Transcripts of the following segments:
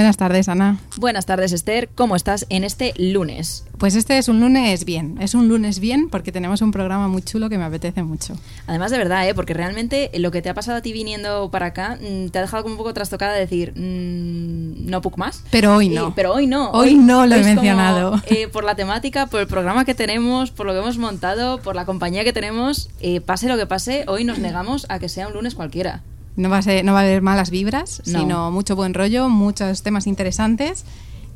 Buenas tardes, Ana. Buenas tardes, Esther. ¿Cómo estás en este lunes? Pues este es un lunes bien. Es un lunes bien porque tenemos un programa muy chulo que me apetece mucho. Además, de verdad, ¿eh? porque realmente lo que te ha pasado a ti viniendo para acá mm, te ha dejado como un poco trastocada de decir, mm, no más. Pero hoy Y- no. pero hoy no. Hoy no lo he como, mencionado. eh, por la temática, por el programa que tenemos, por lo que hemos montado, por la compañía que tenemos, eh, pase lo que pase, hoy nos negamos a que sea un lunes cualquiera. No va a, ser- no va a haber malas vibras, No. sino mucho buen rollo, muchos temas interesantes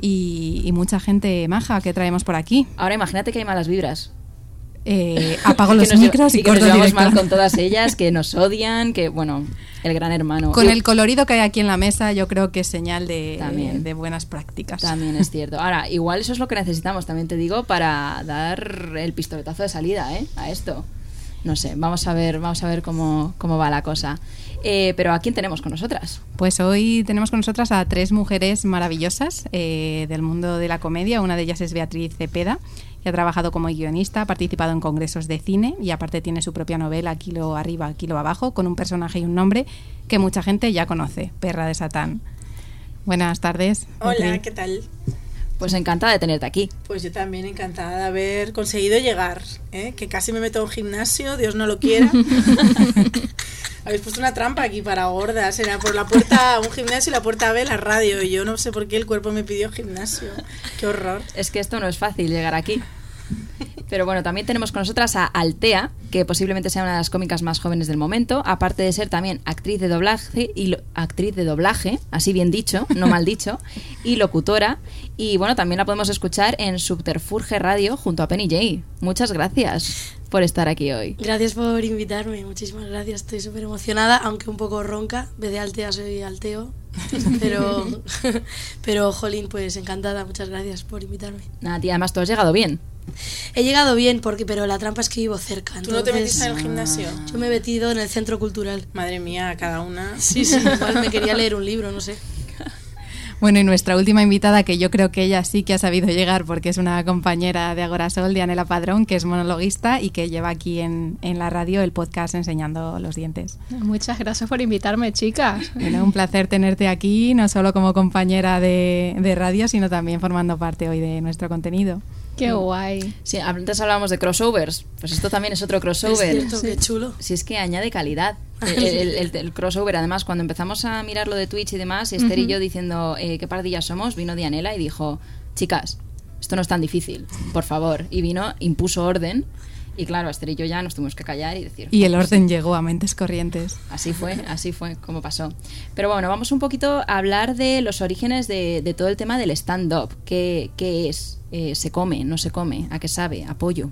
y, y mucha gente maja que traemos por aquí. Ahora imagínate que hay malas vibras. Eh, apago los nos- micros y, y que nos llevamos mal con todas ellas, que nos odian, que bueno, el gran hermano. Con Y- el colorido que hay aquí en la mesa, yo creo que es señal de, También. de buenas prácticas. También es cierto. Ahora, igual eso es lo que necesitamos, también te digo, para dar el pistoletazo de salida ¿eh? a esto. No sé, vamos a ver, vamos a ver cómo, cómo va la cosa. Eh, pero ¿a quién tenemos con nosotras? Pues hoy tenemos con nosotras a tres mujeres maravillosas eh, del mundo de la comedia. Una de ellas es Beatriz Cepeda, que ha trabajado como guionista, ha participado en congresos de cine y aparte tiene su propia novela, Kilo arriba, Kilo abajo, con un personaje y un nombre que mucha gente ya conoce, Perra de Satán. Buenas tardes. Hola, Beatriz. ¿qué tal? Pues encantada de tenerte aquí. Pues yo también encantada de haber conseguido llegar, ¿eh? que casi me meto a un gimnasio, Dios no lo quiera. Habéis puesto una trampa aquí para gordas, era por la puerta un gimnasio y la puerta B la radio, y yo no sé por qué el cuerpo me pidió gimnasio. Qué horror. Es que esto no es fácil llegar aquí. Pero bueno, también tenemos con nosotras a Altea, que posiblemente sea una de las cómicas más jóvenes del momento, aparte de ser también actriz de doblaje y lo- actriz de doblaje, así bien dicho, no mal dicho, y locutora. Y bueno, también la podemos escuchar en Subterfuge Radio junto a Penny Jay. Muchas gracias por estar aquí hoy. Gracias por invitarme, muchísimas gracias. Estoy súper emocionada, aunque un poco ronca. Vez de Altea soy Alteo. Pero, pero, Jolín, pues encantada. Muchas gracias por invitarme. Nada, tía, además tú has llegado bien. He llegado bien, porque pero la trampa es que vivo cerca. ¿Tú no te entonces, metiste en el gimnasio? Yo me he metido en el centro cultural. Madre mía, cada una. Sí, sí, igual me quería leer un libro, no sé. Bueno, y nuestra última invitada, que yo creo que ella sí que ha sabido llegar porque es una compañera de Agorasol, Dianela Padrón, que es monologuista y que lleva aquí en, en la radio el podcast Enseñando los Dientes. Muchas gracias por invitarme, chicas. Bueno, un placer tenerte aquí, no solo como compañera de, de radio, sino también formando parte hoy de nuestro contenido. Qué guay. Sí, antes hablábamos de crossovers, pues esto también es otro Es crossover. cierto, qué chulo. Si es que añade calidad. El, el- el- el crossover, además, cuando empezamos a mirar lo de Twitch y demás, Esther y yo diciendo eh, qué pardillas somos, vino Dianela y dijo, chicas, esto no es tan difícil, por favor. Y vino, impuso orden. Y claro, Esther y yo ya nos tuvimos que callar y decir. Y el orden llegó a mentes corrientes. Así fue, así fue como pasó. Pero bueno, vamos un poquito a hablar de los orígenes de, de todo el tema del stand-up. ¿Qué, qué es? Eh, ¿Se come? ¿No se come? ¿A qué sabe? ¿Apoyo?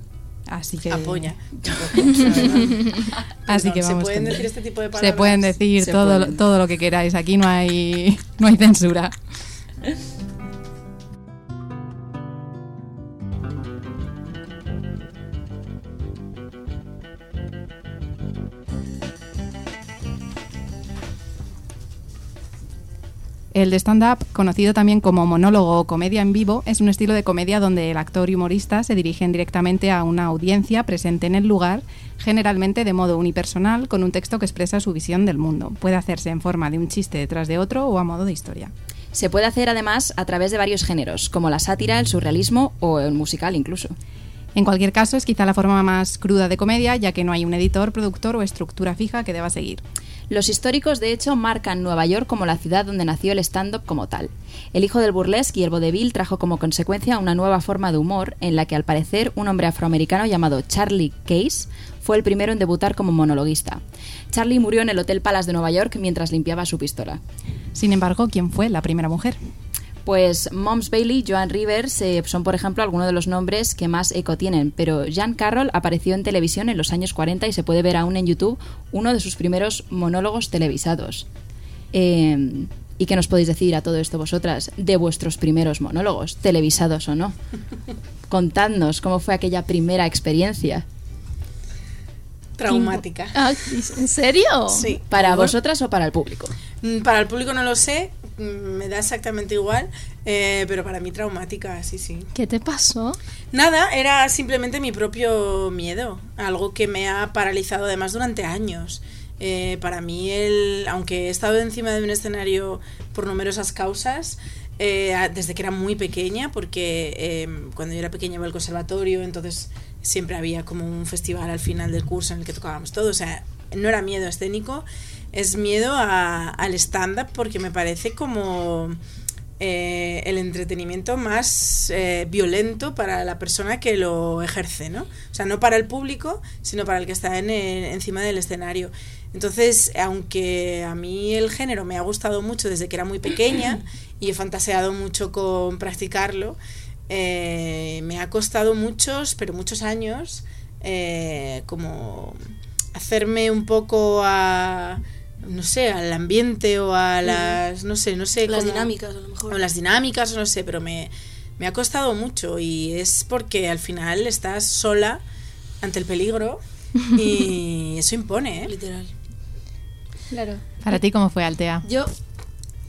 Así que Apoya. Así que ¿se vamos. pueden con- decir este tipo de palabras? Se pueden decir Se todo, pueden. todo lo que queráis. Aquí no hay, no hay censura. El de stand-up, conocido también como monólogo o comedia en vivo, es un estilo de comedia donde el actor y humorista se dirigen directamente a una audiencia presente en el lugar, generalmente de modo unipersonal, con un texto que expresa su visión del mundo. Puede hacerse en forma de un chiste detrás de otro o a modo de historia. Se puede hacer además a través de varios géneros, como la sátira, el surrealismo o el musical incluso. En cualquier caso, es quizá la forma más cruda de comedia, ya que no hay un editor, productor o estructura fija que deba seguir. Los históricos, de hecho, marcan Nueva York como la ciudad donde nació el stand-up como tal. El hijo del burlesque y el vodevil trajo como consecuencia una nueva forma de humor en la que, al parecer, un hombre afroamericano llamado Charlie Case fue el primero en debutar como monologuista. Charlie murió en el Hotel Palace de Nueva York mientras limpiaba su pistola. Sin embargo, ¿quién fue la primera mujer? Pues Moms Bailey, Joan Rivers eh, son, por ejemplo, algunos de los nombres que más eco tienen, pero Jan Carroll apareció en televisión en los años 40 y se puede ver aún en YouTube uno de sus primeros monólogos televisados. Eh, ¿Y qué nos podéis decir a todo esto vosotras de vuestros primeros monólogos, televisados o no? Contadnos cómo fue aquella primera experiencia. Traumática. Ah, ¿En serio? Sí. ¿Para vosotras o para el público? mm, Para el público no lo sé, me da exactamente igual, eh, pero para mí traumática, sí, sí. ¿Qué te pasó? Nada, era simplemente mi propio miedo, algo que me ha paralizado además durante años. Eh, para mí, el, aunque he estado encima de un escenario por numerosas causas, eh, desde que era muy pequeña, porque eh, cuando yo era pequeña iba al conservatorio, entonces siempre había como un festival al final del curso en el que tocábamos todo, o sea, no era miedo escénico, es miedo al stand-up porque me parece como eh, el entretenimiento más eh, violento para la persona que lo ejerce, ¿no? O sea, no para el público, sino para el que está encima del escenario. Entonces, aunque a mí el género me ha gustado mucho desde que era muy pequeña y he fantaseado mucho con practicarlo, eh, me ha costado muchos, pero muchos años, como hacerme un poco a no sé, al ambiente o a las, no sé, no sé Las cómo- dinámicas, a lo mejor. o las dinámicas, o no sé, pero me, me ha costado mucho y es porque al final estás sola ante el peligro y eso impone, ¿eh? Literal. Claro. Para ti, ¿cómo fue Altea? Yo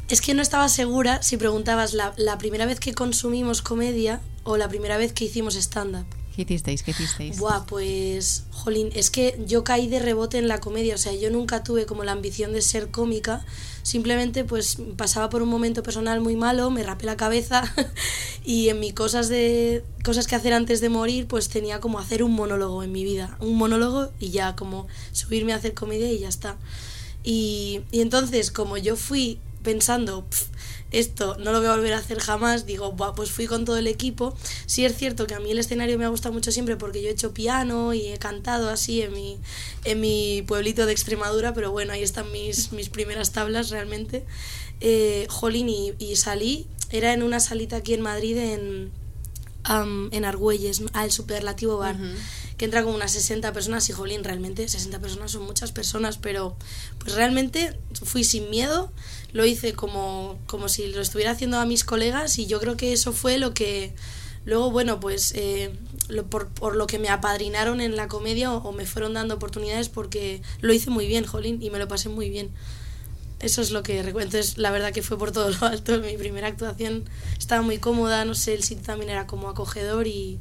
es que no estaba segura si preguntabas la, la primera vez que consumimos comedia o la primera vez que hicimos stand-up. ¿Qué hicisteis? ¿Qué hicisteis? Buah, pues, jolín, es que yo caí de rebote en la comedia, o sea, yo nunca tuve como la ambición de ser cómica, simplemente pues pasaba por un momento personal muy malo, me rapé la cabeza y en mis cosas de cosas que hacer antes de morir, pues tenía como hacer un monólogo en mi vida, un monólogo y ya como subirme a hacer comedia y ya está. Y, y entonces, como yo fui pensando, "Pf, esto no lo voy a volver a hacer jamás, digo, "Buah, pues fui con todo el equipo. Sí es cierto que a mí el escenario me ha gustado mucho siempre porque yo he hecho piano y he cantado así en mi, en mi pueblito de Extremadura, pero bueno, ahí están mis, mis primeras tablas realmente. Eh, jolín, y, y salí, era en una salita aquí en Madrid, en, am, en Argüelles, al Superlativo Bar, que entra como unas 60 personas y jolín, realmente 60 personas son muchas personas, pero pues realmente fui sin miedo, lo hice como, como si lo estuviera haciendo a mis colegas y yo creo que eso fue lo que luego, bueno, pues eh, por, por lo que me apadrinaron en la comedia o, o me fueron dando oportunidades porque lo hice muy bien, jolín, y me lo pasé muy bien. Eso es lo que recuerdo. Entonces, la verdad que fue por todo lo alto. Mi primera actuación estaba muy cómoda, no sé, el sitio también era como acogedor y,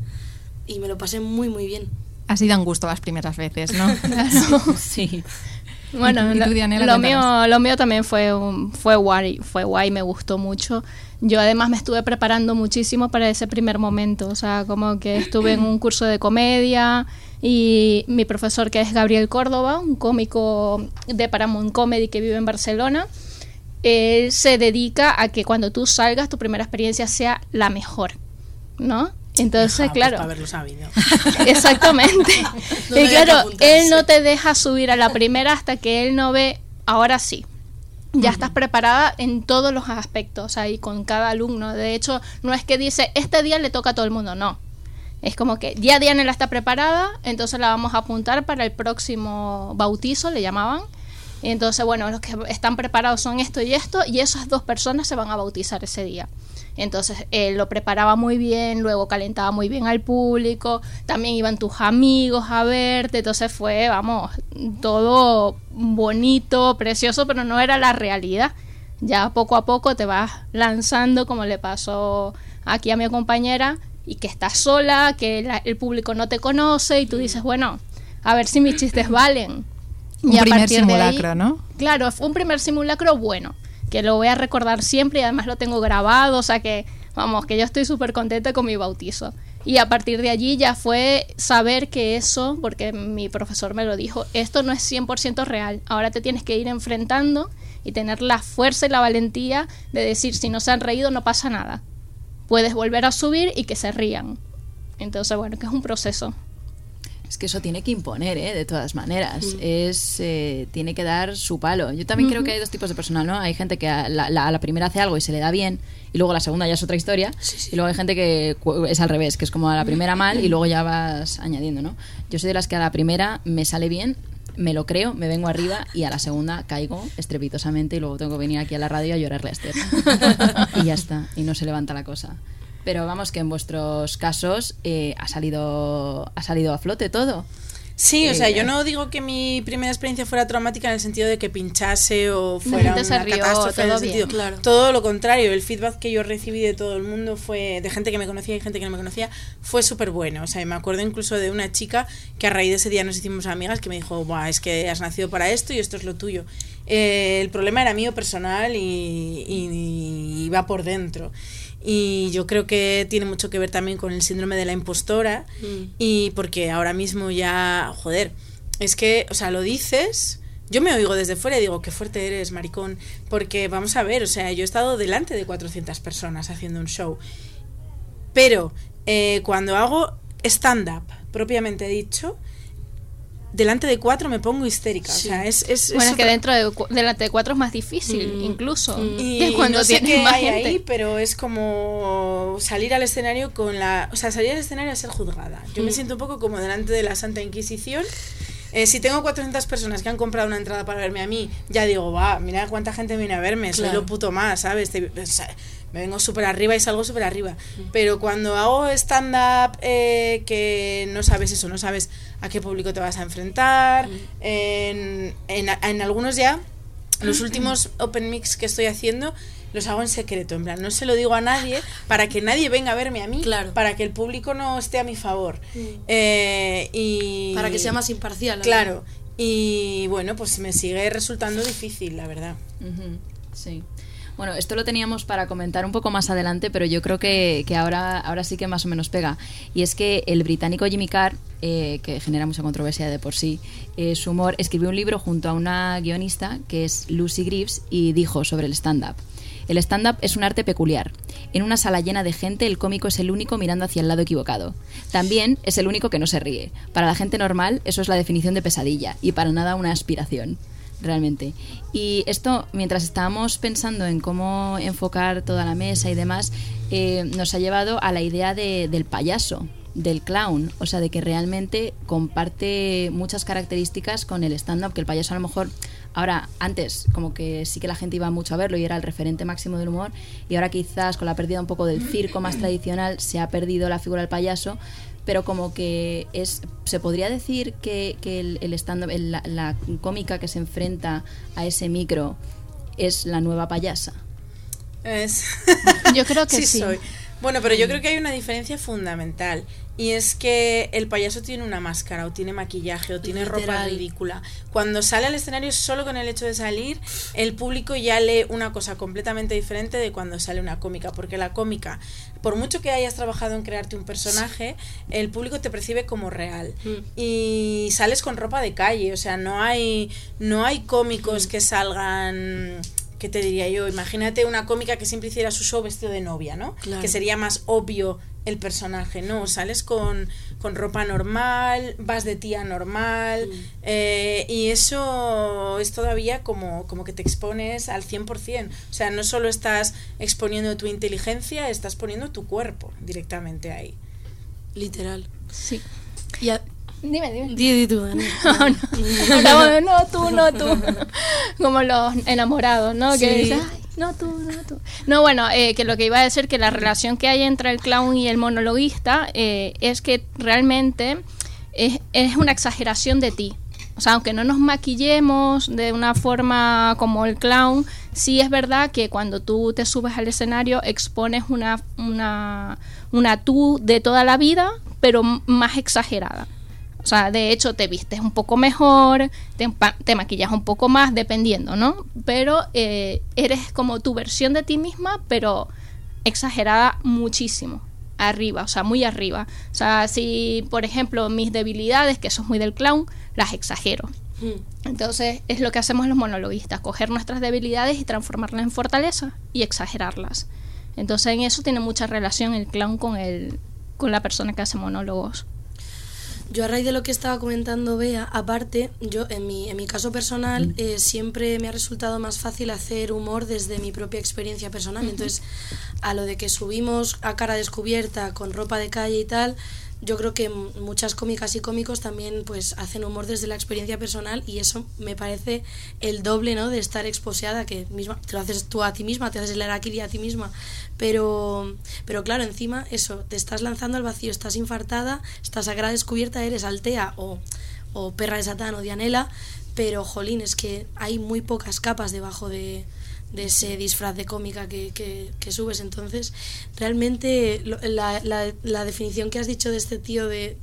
y me lo pasé muy, muy bien. Ha sido un gusto las primeras veces, ¿no? Sí. Bueno, ¿Y tú, lo, Dianela, lo cuéntanos? mío, lo mío también fue, fue guay, fue guay, me gustó mucho. Yo además me estuve preparando muchísimo para ese primer momento, o sea, como que estuve en un curso de comedia y mi profesor que es Gabriel Córdoba, un cómico de Paramount Comedy que vive en Barcelona, él se dedica a que cuando tú salgas tu primera experiencia sea la mejor, ¿no? Entonces, pues, claro. haberlo sabido. Exactamente. No y claro, él no te deja subir a la primera hasta que él no ve, ahora sí. Ya estás preparada en todos los aspectos, ahí con cada alumno. De hecho, no es que dice, este día le toca a todo el mundo, no. Es como que ya Diana está preparada, entonces la vamos a apuntar para el próximo bautizo, le llamaban. Y entonces, bueno, los que están preparados son esto y esto, y esas dos personas se van a bautizar ese día. Entonces, él lo preparaba muy bien, luego calentaba muy bien al público, también iban tus amigos a verte, entonces fue, vamos, todo bonito, precioso, pero no era la realidad. Ya poco a poco te vas lanzando, como le pasó aquí a mi compañera, y que estás sola, que la- el público no te conoce, y tú dices, bueno, a ver si mis chistes valen. Un Y a primer partir de ahí- simulacro, ¿no? Claro, fue un primer simulacro bueno, que lo voy a recordar siempre y además lo tengo grabado, o sea que, vamos, que yo estoy súper contenta con mi bautizo. Y a partir de allí ya fue saber que eso, porque mi profesor me lo dijo, esto no es 100% real, ahora te tienes que ir enfrentando y tener la fuerza y la valentía de decir, si no se han reído no pasa nada, puedes volver a subir y que se rían. Entonces, bueno, que es un proceso. Es que eso tiene que imponer, ¿eh? de todas maneras. Es eh, Tiene que dar su palo. Yo también creo que hay dos tipos de personal, ¿no? Hay gente que a la, la- a la primera hace algo y se le da bien, y luego a la segunda ya es otra historia. Y luego hay gente que es al revés, que es como a la primera mal y luego ya vas añadiendo, ¿no? Yo soy de las que a la primera me sale bien me lo creo, me vengo arriba y a la segunda caigo estrepitosamente y luego tengo que venir aquí a la radio a llorarle a Esther. y ya está, y no se levanta la cosa. Pero vamos que en vuestros casos eh, ha salido ha salido a flote todo. Sí, o sea, Eh, yo no digo que mi primera experiencia fuera traumática en el sentido de que pinchase o fuera una rió, catástrofe en todo el bien, sentido. claro. Todo lo contrario, el feedback que yo recibí de todo el mundo fue de gente que me conocía y gente que no me conocía fue súper bueno. O sea, me acuerdo incluso de una chica que a raíz de ese día nos hicimos amigas que me dijo, Buah, es que has nacido para esto y esto es lo tuyo. Eh, el problema era mío personal y, y- y iba por dentro. Y yo creo que tiene mucho que ver también con el síndrome de la impostora Mm. y porque ahora mismo ya, joder, es que, o sea, lo dices, yo me oigo desde fuera y digo, qué fuerte eres, maricón, porque vamos a ver, o sea, yo he estado delante de 400 personas haciendo un show, pero eh, cuando hago stand-up, propiamente dicho, delante de cuatro me pongo histérica, Sí. o sea, es... es, Bueno, es es que otra- dentro de cu- delante de cuatro es más difícil, Mm, incluso. mm. y, cuando no sé qué más hay gente. ahí, pero es como salir al escenario con la... O sea, salir al escenario a ser juzgada. Yo me Mm. siento un poco como delante de la Santa Inquisición. Eh, si tengo 400 personas que han comprado una entrada para verme a mí, ya digo, va, mira cuánta gente viene a verme, soy Claro. lo puto más, ¿sabes? Te- o sea, me vengo súper arriba y salgo súper arriba. Pero cuando hago stand-up, eh, que no sabes eso, no sabes a qué público te vas a enfrentar, en, en, en algunos ya los últimos open mix que estoy haciendo los hago en secreto, en plan, no se lo digo a nadie para que nadie venga a verme a mí, Claro. para que el público no esté a mi favor. Mm. Eh, y Para que sea más imparcial. Claro. Y bueno, pues me sigue resultando difícil, la verdad. Sí. Bueno, esto lo teníamos para comentar un poco más adelante, pero yo creo que, que ahora, ahora sí que más o menos pega. Y es que el británico Jimmy Carr, eh, que genera mucha controversia de por sí, eh, su humor, escribió un libro junto a una guionista que es Lucy Greaves y dijo sobre el stand-up. El stand-up es un arte peculiar. En una sala llena de gente, el cómico es el único mirando hacia el lado equivocado. También es el único que no se ríe. Para la gente normal, eso es la definición de pesadilla y para nada una aspiración realmente. Y esto, mientras estábamos pensando en cómo enfocar toda la mesa y demás, eh, nos ha llevado a la idea de- del payaso, del clown, o sea, de que realmente comparte muchas características con el stand-up, que el payaso a lo mejor, ahora, antes, como que sí que la gente iba mucho a verlo y era el referente máximo del humor, y ahora quizás con la pérdida un poco del circo más tradicional se ha perdido la figura del payaso, pero como que es se podría decir que, que el, el stand-up, el- la, la cómica que se enfrenta a ese micro es la nueva payasa. Es... Yo creo que sí. soy. Bueno, pero yo creo que hay una diferencia fundamental. Y es que el payaso tiene una máscara, o tiene maquillaje, o tiene ropa ridícula. Cuando sale al escenario, solo con el hecho de salir, el público ya lee una cosa completamente diferente de cuando sale una cómica. Porque la cómica, por mucho que hayas trabajado en crearte un personaje, el público te percibe como real. Mm. Y sales con ropa de calle, o sea, no hay, no hay cómicos que salgan. ¿Qué te diría yo? Imagínate una cómica que siempre hiciera su show vestido de novia, ¿no? Claro. Que sería más obvio el personaje, ¿no? Sales con, con ropa normal, vas de tía normal, eh, y eso es todavía como, como que te expones al 100%. O sea, no solo estás exponiendo tu inteligencia, estás poniendo tu cuerpo directamente ahí. Literal. Sí. Y a- Dime, dime. Di, di tú. No, no. No, tú, no, tú. Como los enamorados, ¿no? Que dicen, "Ay, no, tú, no, tú. No, bueno, eh, que lo que iba a decir que la relación que hay entre el clown y el monologuista eh, es que realmente es, es una exageración de ti. O sea, aunque no nos maquillemos de una forma como el clown, sí es verdad que cuando tú te subes al escenario expones una, una, una tú de toda la vida, pero más exagerada. O sea, de hecho te vistes un poco mejor, te, maquillas un poco más, dependiendo, ¿no? Pero eh, eres como tu versión de ti misma, pero exagerada muchísimo. Arriba, o sea, muy arriba. O sea, si, por ejemplo, mis debilidades, que eso es muy del clown, las exagero. Mm. Entonces, es lo que hacemos los monologuistas, coger nuestras debilidades y transformarlas en fortaleza y exagerarlas. Entonces, en eso tiene mucha relación el clown con, el, con la persona que hace monólogos. Yo a raíz de lo que estaba comentando Bea, aparte, yo en mi, en mi caso personal eh, siempre me ha resultado más fácil hacer humor desde mi propia experiencia personal. Entonces, a lo de que subimos a cara descubierta con ropa de calle y tal, yo creo que muchas cómicas y cómicos también pues hacen humor desde la experiencia personal y eso me parece el doble, ¿no? De estar exposeada, que misma, te lo haces tú a ti misma, te haces el araquiri a ti misma, pero, pero claro, encima eso, te estás lanzando al vacío, estás infartada, estás a gran descubierta, eres Altea o, o Perra de Satán o Dianela, pero jolín, es que hay muy pocas capas debajo de, de ese disfraz de cómica que, que, subes. Entonces, realmente la, la, la, definición que has dicho de este tío de...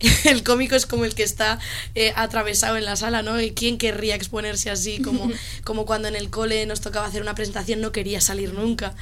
El cómico es como el que está eh, atravesado en la sala, ¿no? ¿Y quién querría exponerse así? Como, como cuando en el cole nos tocaba hacer una presentación, no quería salir nunca.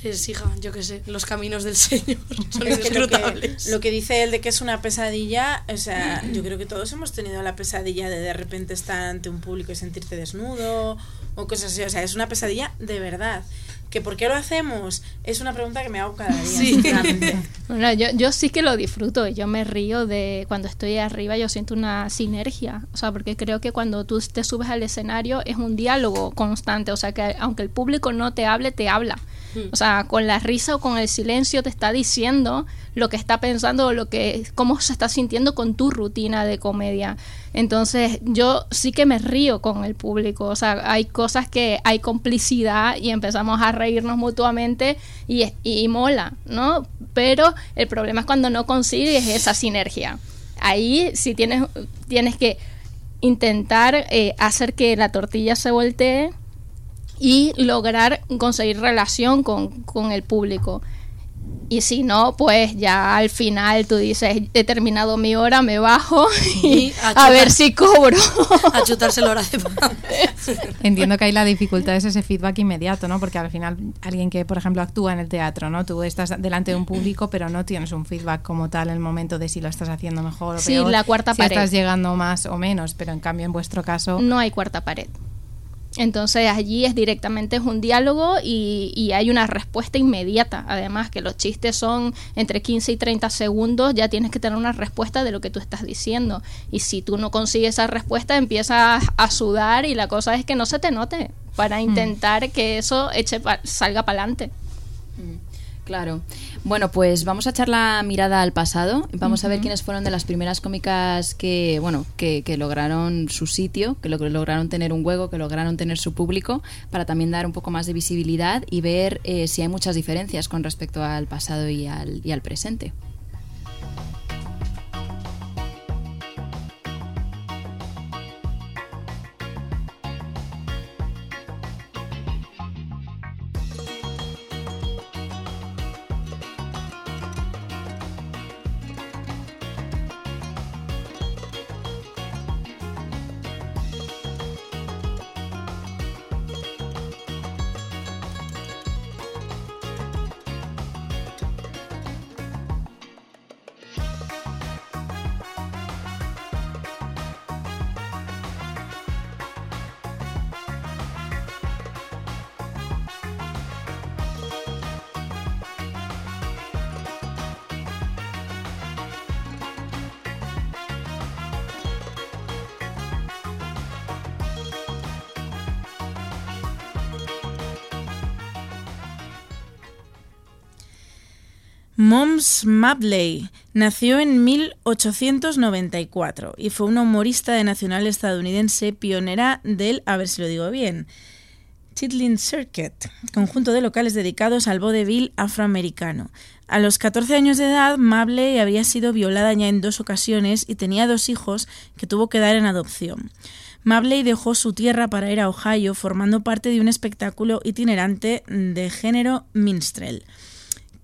Pues hija, yo qué sé, los caminos del Señor son inescrutables. lo, que, dice él de que es una pesadilla, o sea, yo creo que todos hemos tenido la pesadilla de de repente estar ante un público y sentirte desnudo o cosas así. O sea, es una pesadilla de verdad. ¿Que por qué lo hacemos? Es una pregunta que me hago cada día. Sí. bueno, yo, yo sí que lo disfruto. Yo me río de cuando estoy arriba, yo siento una sinergia. O sea, porque creo que cuando tú te subes al escenario es un diálogo constante. O sea, que aunque el público no te hable, te habla. O sea, con la risa o con el silencio te está diciendo lo que está pensando o lo que, cómo se está sintiendo con tu rutina de comedia. Entonces, yo sí que me río con el público. O sea, hay cosas que hay complicidad y empezamos a reírnos mutuamente y, y mola, ¿no? Pero el problema es cuando no consigues esa sinergia. Ahí sí tienes, tienes que intentar eh, hacer que la tortilla se voltee y lograr conseguir relación con, con el público. Y si no, pues ya al final tú dices, he terminado mi hora, me bajo y, a, ver si cobro. A chutarse la hora de Entiendo que hay la dificultad es ese feedback inmediato, ¿no? Porque al final alguien que, por ejemplo, actúa en el teatro, ¿no? Tú estás delante de un público, pero no tienes un feedback como tal en el momento de si lo estás haciendo mejor o peor. Sí, la cuarta si pared. estás llegando más o menos, pero en cambio en vuestro caso... No hay cuarta pared. Entonces allí es directamente es un diálogo y, hay una respuesta inmediata. Además que los chistes son entre 15 y 30 segundos, ya tienes que tener una respuesta de lo que tú estás diciendo. Y si tú no consigues esa respuesta, empiezas a sudar y la cosa es que no se te note para mm. intentar que eso eche salga para adelante. Mm. Claro. Bueno, pues vamos a echar la mirada al pasado. Vamos a ver quiénes fueron de las primeras cómicas que, bueno, que, lograron su sitio, que, lograron tener un hueco, que lograron tener su público, para también dar un poco más de visibilidad y ver eh, si hay muchas diferencias con respecto al pasado y al, y al presente. Moms Mabley nació en 1894 y fue una humorista de nacional estadounidense pionera del, a ver si lo digo bien, Chitlin Circuit, conjunto de locales dedicados al vodevil afroamericano. A los 14 años de edad, Mabley había sido violada ya en dos ocasiones y tenía dos hijos que tuvo que dar en adopción. Mabley dejó su tierra para ir a Ohio formando parte de un espectáculo itinerante de género minstrel.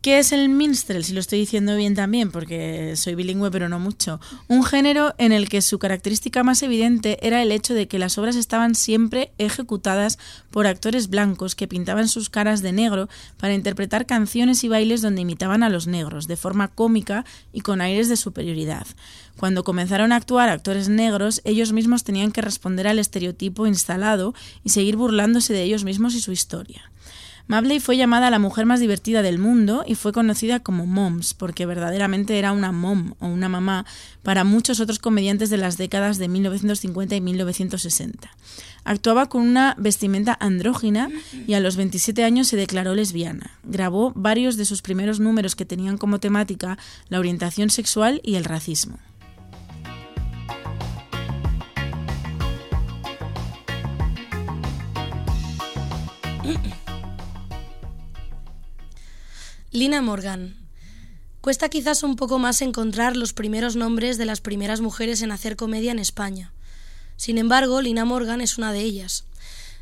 ¿Qué es el minstrel? Si lo estoy diciendo bien también, porque soy bilingüe pero no mucho. Un género en el que su característica más evidente era el hecho de que las obras estaban siempre ejecutadas por actores blancos que pintaban sus caras de negro para interpretar canciones y bailes donde imitaban a los negros, de forma cómica y con aires de superioridad. Cuando comenzaron a actuar actores negros, ellos mismos tenían que responder al estereotipo instalado y seguir burlándose de ellos mismos y su historia. Mabley fue llamada la mujer más divertida del mundo y fue conocida como Moms, porque verdaderamente era una mom o una mamá para muchos otros comediantes de las décadas de 1950 y 1960. Actuaba con una vestimenta andrógina y a los 27 años se declaró lesbiana. Grabó varios de sus primeros números que tenían como temática la orientación sexual y el racismo. Lina Morgan. Cuesta quizás un poco más encontrar los primeros nombres de las primeras mujeres en hacer comedia en España. Sin embargo, Lina Morgan es una de ellas.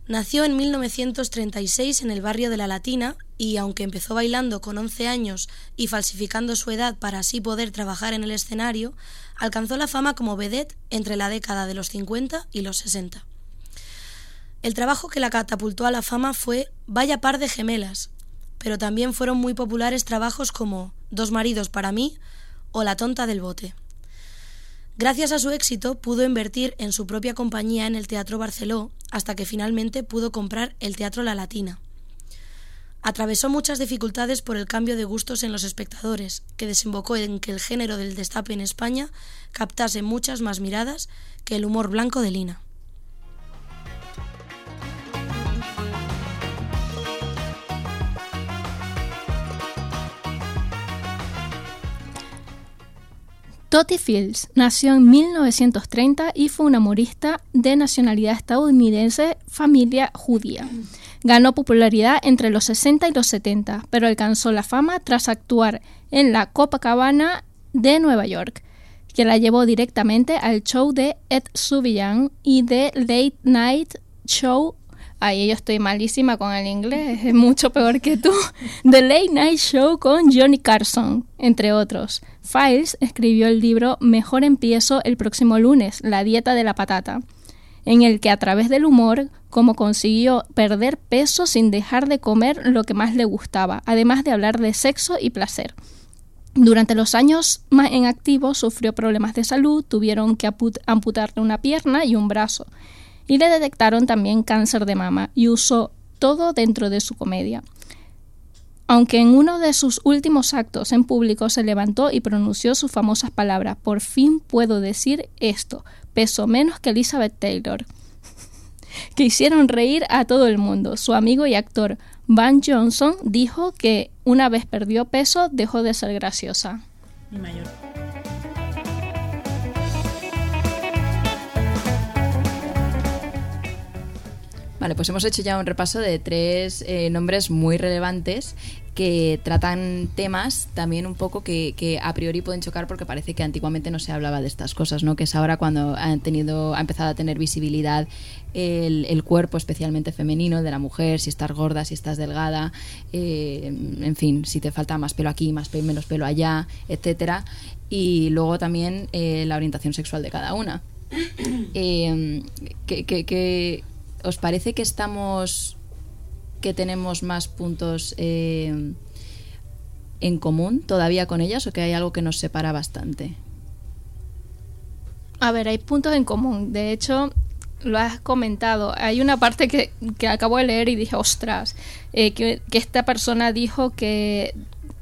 Nació en 1936 en el barrio de La Latina y, aunque empezó bailando con 11 años y falsificando su edad para así poder trabajar en el escenario, alcanzó la fama como vedette entre la década de los 50 y los 60. El trabajo que la catapultó a la fama fue Vaya par de gemelas, pero también fueron muy populares trabajos como Dos maridos para mí o La tonta del bote. Gracias a su éxito pudo invertir en su propia compañía en el Teatro Barceló hasta que finalmente pudo comprar el Teatro La Latina. Atravesó muchas dificultades por el cambio de gustos en los espectadores, que desembocó en que el género del destape en España captase muchas más miradas que el humor blanco de Lina. Toti Fields nació en 1930 y fue una humorista de nacionalidad estadounidense, familia judía. Ganó popularidad entre los 60 y los 70, pero alcanzó la fama tras actuar en la Copacabana de Nueva York, que la llevó directamente al show de Ed Sullivan y de Late Night Show Ahí yo estoy malísima con el inglés, es mucho peor que tú. The Late Night Show con Johnny Carson, entre otros. Files escribió el libro Mejor empiezo el próximo lunes, La dieta de la patata, en el que a través del humor, como consiguió perder peso sin dejar de comer lo que más le gustaba, además de hablar de sexo y placer. Durante los años más en activo sufrió problemas de salud, tuvieron que amputarle una pierna y un brazo y le detectaron también cáncer de mama y usó todo dentro de su comedia. Aunque en uno de sus últimos actos en público se levantó y pronunció sus famosas palabras, por fin puedo decir esto, peso menos que Elizabeth Taylor, que hicieron reír a todo el mundo. Su amigo y actor Van Johnson dijo que una vez perdió peso dejó de ser graciosa. Mi mayor. Vale, pues hemos hecho ya un repaso de tres eh, nombres muy relevantes que tratan temas también un poco que, a priori pueden chocar porque parece que antiguamente no se hablaba de estas cosas, ¿no? Que es ahora cuando han tenido, ha empezado a tener visibilidad el, cuerpo especialmente femenino de la mujer, si estás gorda, si estás delgada, eh, en fin, si te falta más pelo aquí, más pelo, menos pelo allá, etcétera. Y luego también eh, la orientación sexual de cada una. que, que ¿Os parece que estamos que tenemos más puntos eh, en común todavía con ellas o que hay algo que nos separa bastante? A ver, hay puntos en común. De hecho, lo has comentado. Hay una parte que, acabo de leer y dije, ostras, eh, que, esta persona dijo que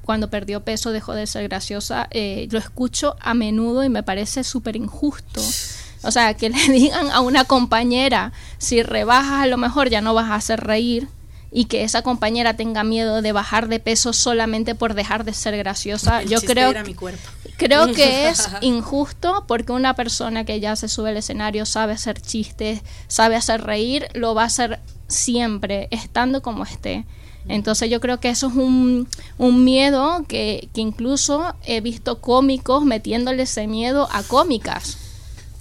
cuando perdió peso dejó de ser graciosa. Eh, lo escucho a menudo y me parece súper injusto. O sea, que le digan a una compañera, si rebajas a lo mejor ya no vas a hacer reír y que esa compañera tenga miedo de bajar de peso solamente por dejar de ser graciosa. Yo creo, creo que es injusto porque una persona que ya se sube al escenario sabe hacer chistes, sabe hacer reír, lo va a hacer siempre, estando como esté. Entonces yo creo que eso es un, un miedo que, que incluso he visto cómicos metiéndole ese miedo a cómicas.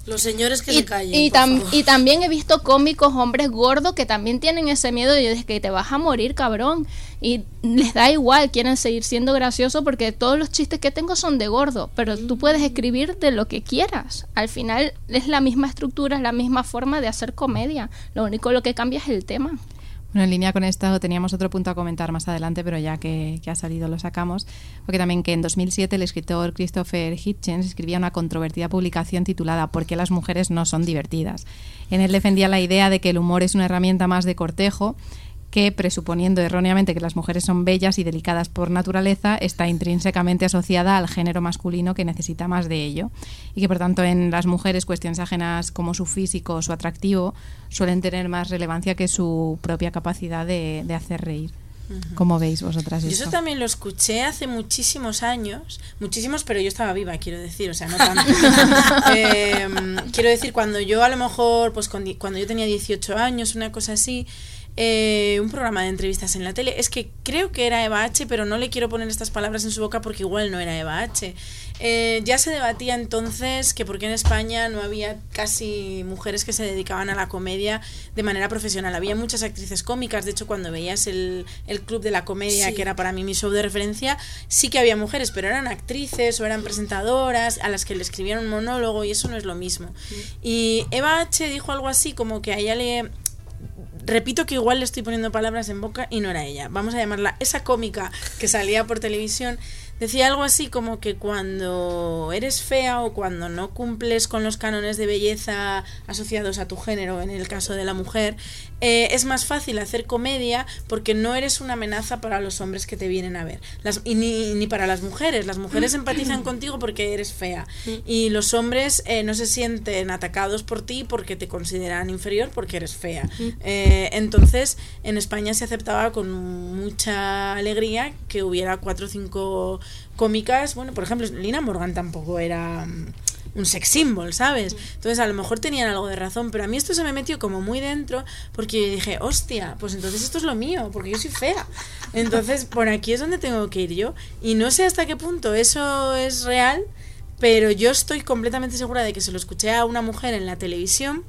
Los señores que se callen. Y, y, también he visto cómicos, hombres gordos, que también tienen ese miedo. Y yo dije que te vas a morir, cabrón. Y les da igual, quieren seguir siendo graciosos porque todos los chistes que tengo son de gordo. Pero tú puedes escribir de lo que quieras. Al final es la misma estructura, es la misma forma de hacer comedia. Lo único lo que cambia es el tema. Bueno, en línea con esto teníamos otro punto a comentar más adelante, pero ya que, ha salido lo sacamos, porque también que en 2007 el escritor Christopher Hitchens escribía una controvertida publicación titulada ¿Por qué las mujeres no son divertidas? En él defendía la idea de que el humor es una herramienta más de cortejo que presuponiendo erróneamente que las mujeres son bellas y delicadas por naturaleza, está intrínsecamente asociada al género masculino que necesita más de ello y que por tanto en las mujeres cuestiones ajenas como su físico o su atractivo suelen tener más relevancia que su propia capacidad de, de hacer reír. ¿Cómo veis vosotras Yo esto? eso también lo escuché hace muchísimos años, muchísimos, pero yo estaba viva, quiero decir, o sea, no tanto. Eh, quiero decir, cuando yo a lo mejor, pues cuando yo tenía 18 años, una cosa así, eh, un programa de entrevistas en la tele, es que creo que era Eva H, pero no le quiero poner estas palabras en su boca porque igual no era Eva H. Eh, ya se debatía entonces que por qué en España no había casi mujeres que se dedicaban a la comedia de manera profesional. Había muchas actrices cómicas, de hecho cuando veías el, el Club de la Comedia, Sí. que era para mí mi show de referencia, sí que había mujeres, pero eran actrices o eran presentadoras a las que le escribieron un monólogo y eso no es lo mismo. Y Eva H dijo algo así como que a ella le repito que igual le estoy poniendo palabras en boca y no era ella. Vamos a llamarla esa cómica que salía por televisión. Decía algo así como que cuando eres fea o cuando no cumples con los cánones de belleza asociados a tu género, en el caso de la mujer, eh, es más fácil hacer comedia porque no eres una amenaza para los hombres que te vienen a ver. Las, y ni, ni para las mujeres. Las mujeres empatizan contigo porque eres fea. Y los hombres eh, no se sienten atacados por ti porque te consideran inferior porque eres fea. Eh, entonces, en España se aceptaba con mucha alegría que hubiera cuatro o cinco cómicas. Bueno, por ejemplo, Lina Morgan tampoco era mm, un sex symbol, ¿sabes? Entonces a lo mejor tenían algo de razón, pero a mí esto se me metió como muy dentro porque yo dije, hostia, pues entonces esto es lo mío, porque yo soy fea. Entonces por aquí es donde tengo que ir yo. Y no sé hasta qué punto eso es real, pero yo estoy completamente segura de que se lo escuché a una mujer en la televisión.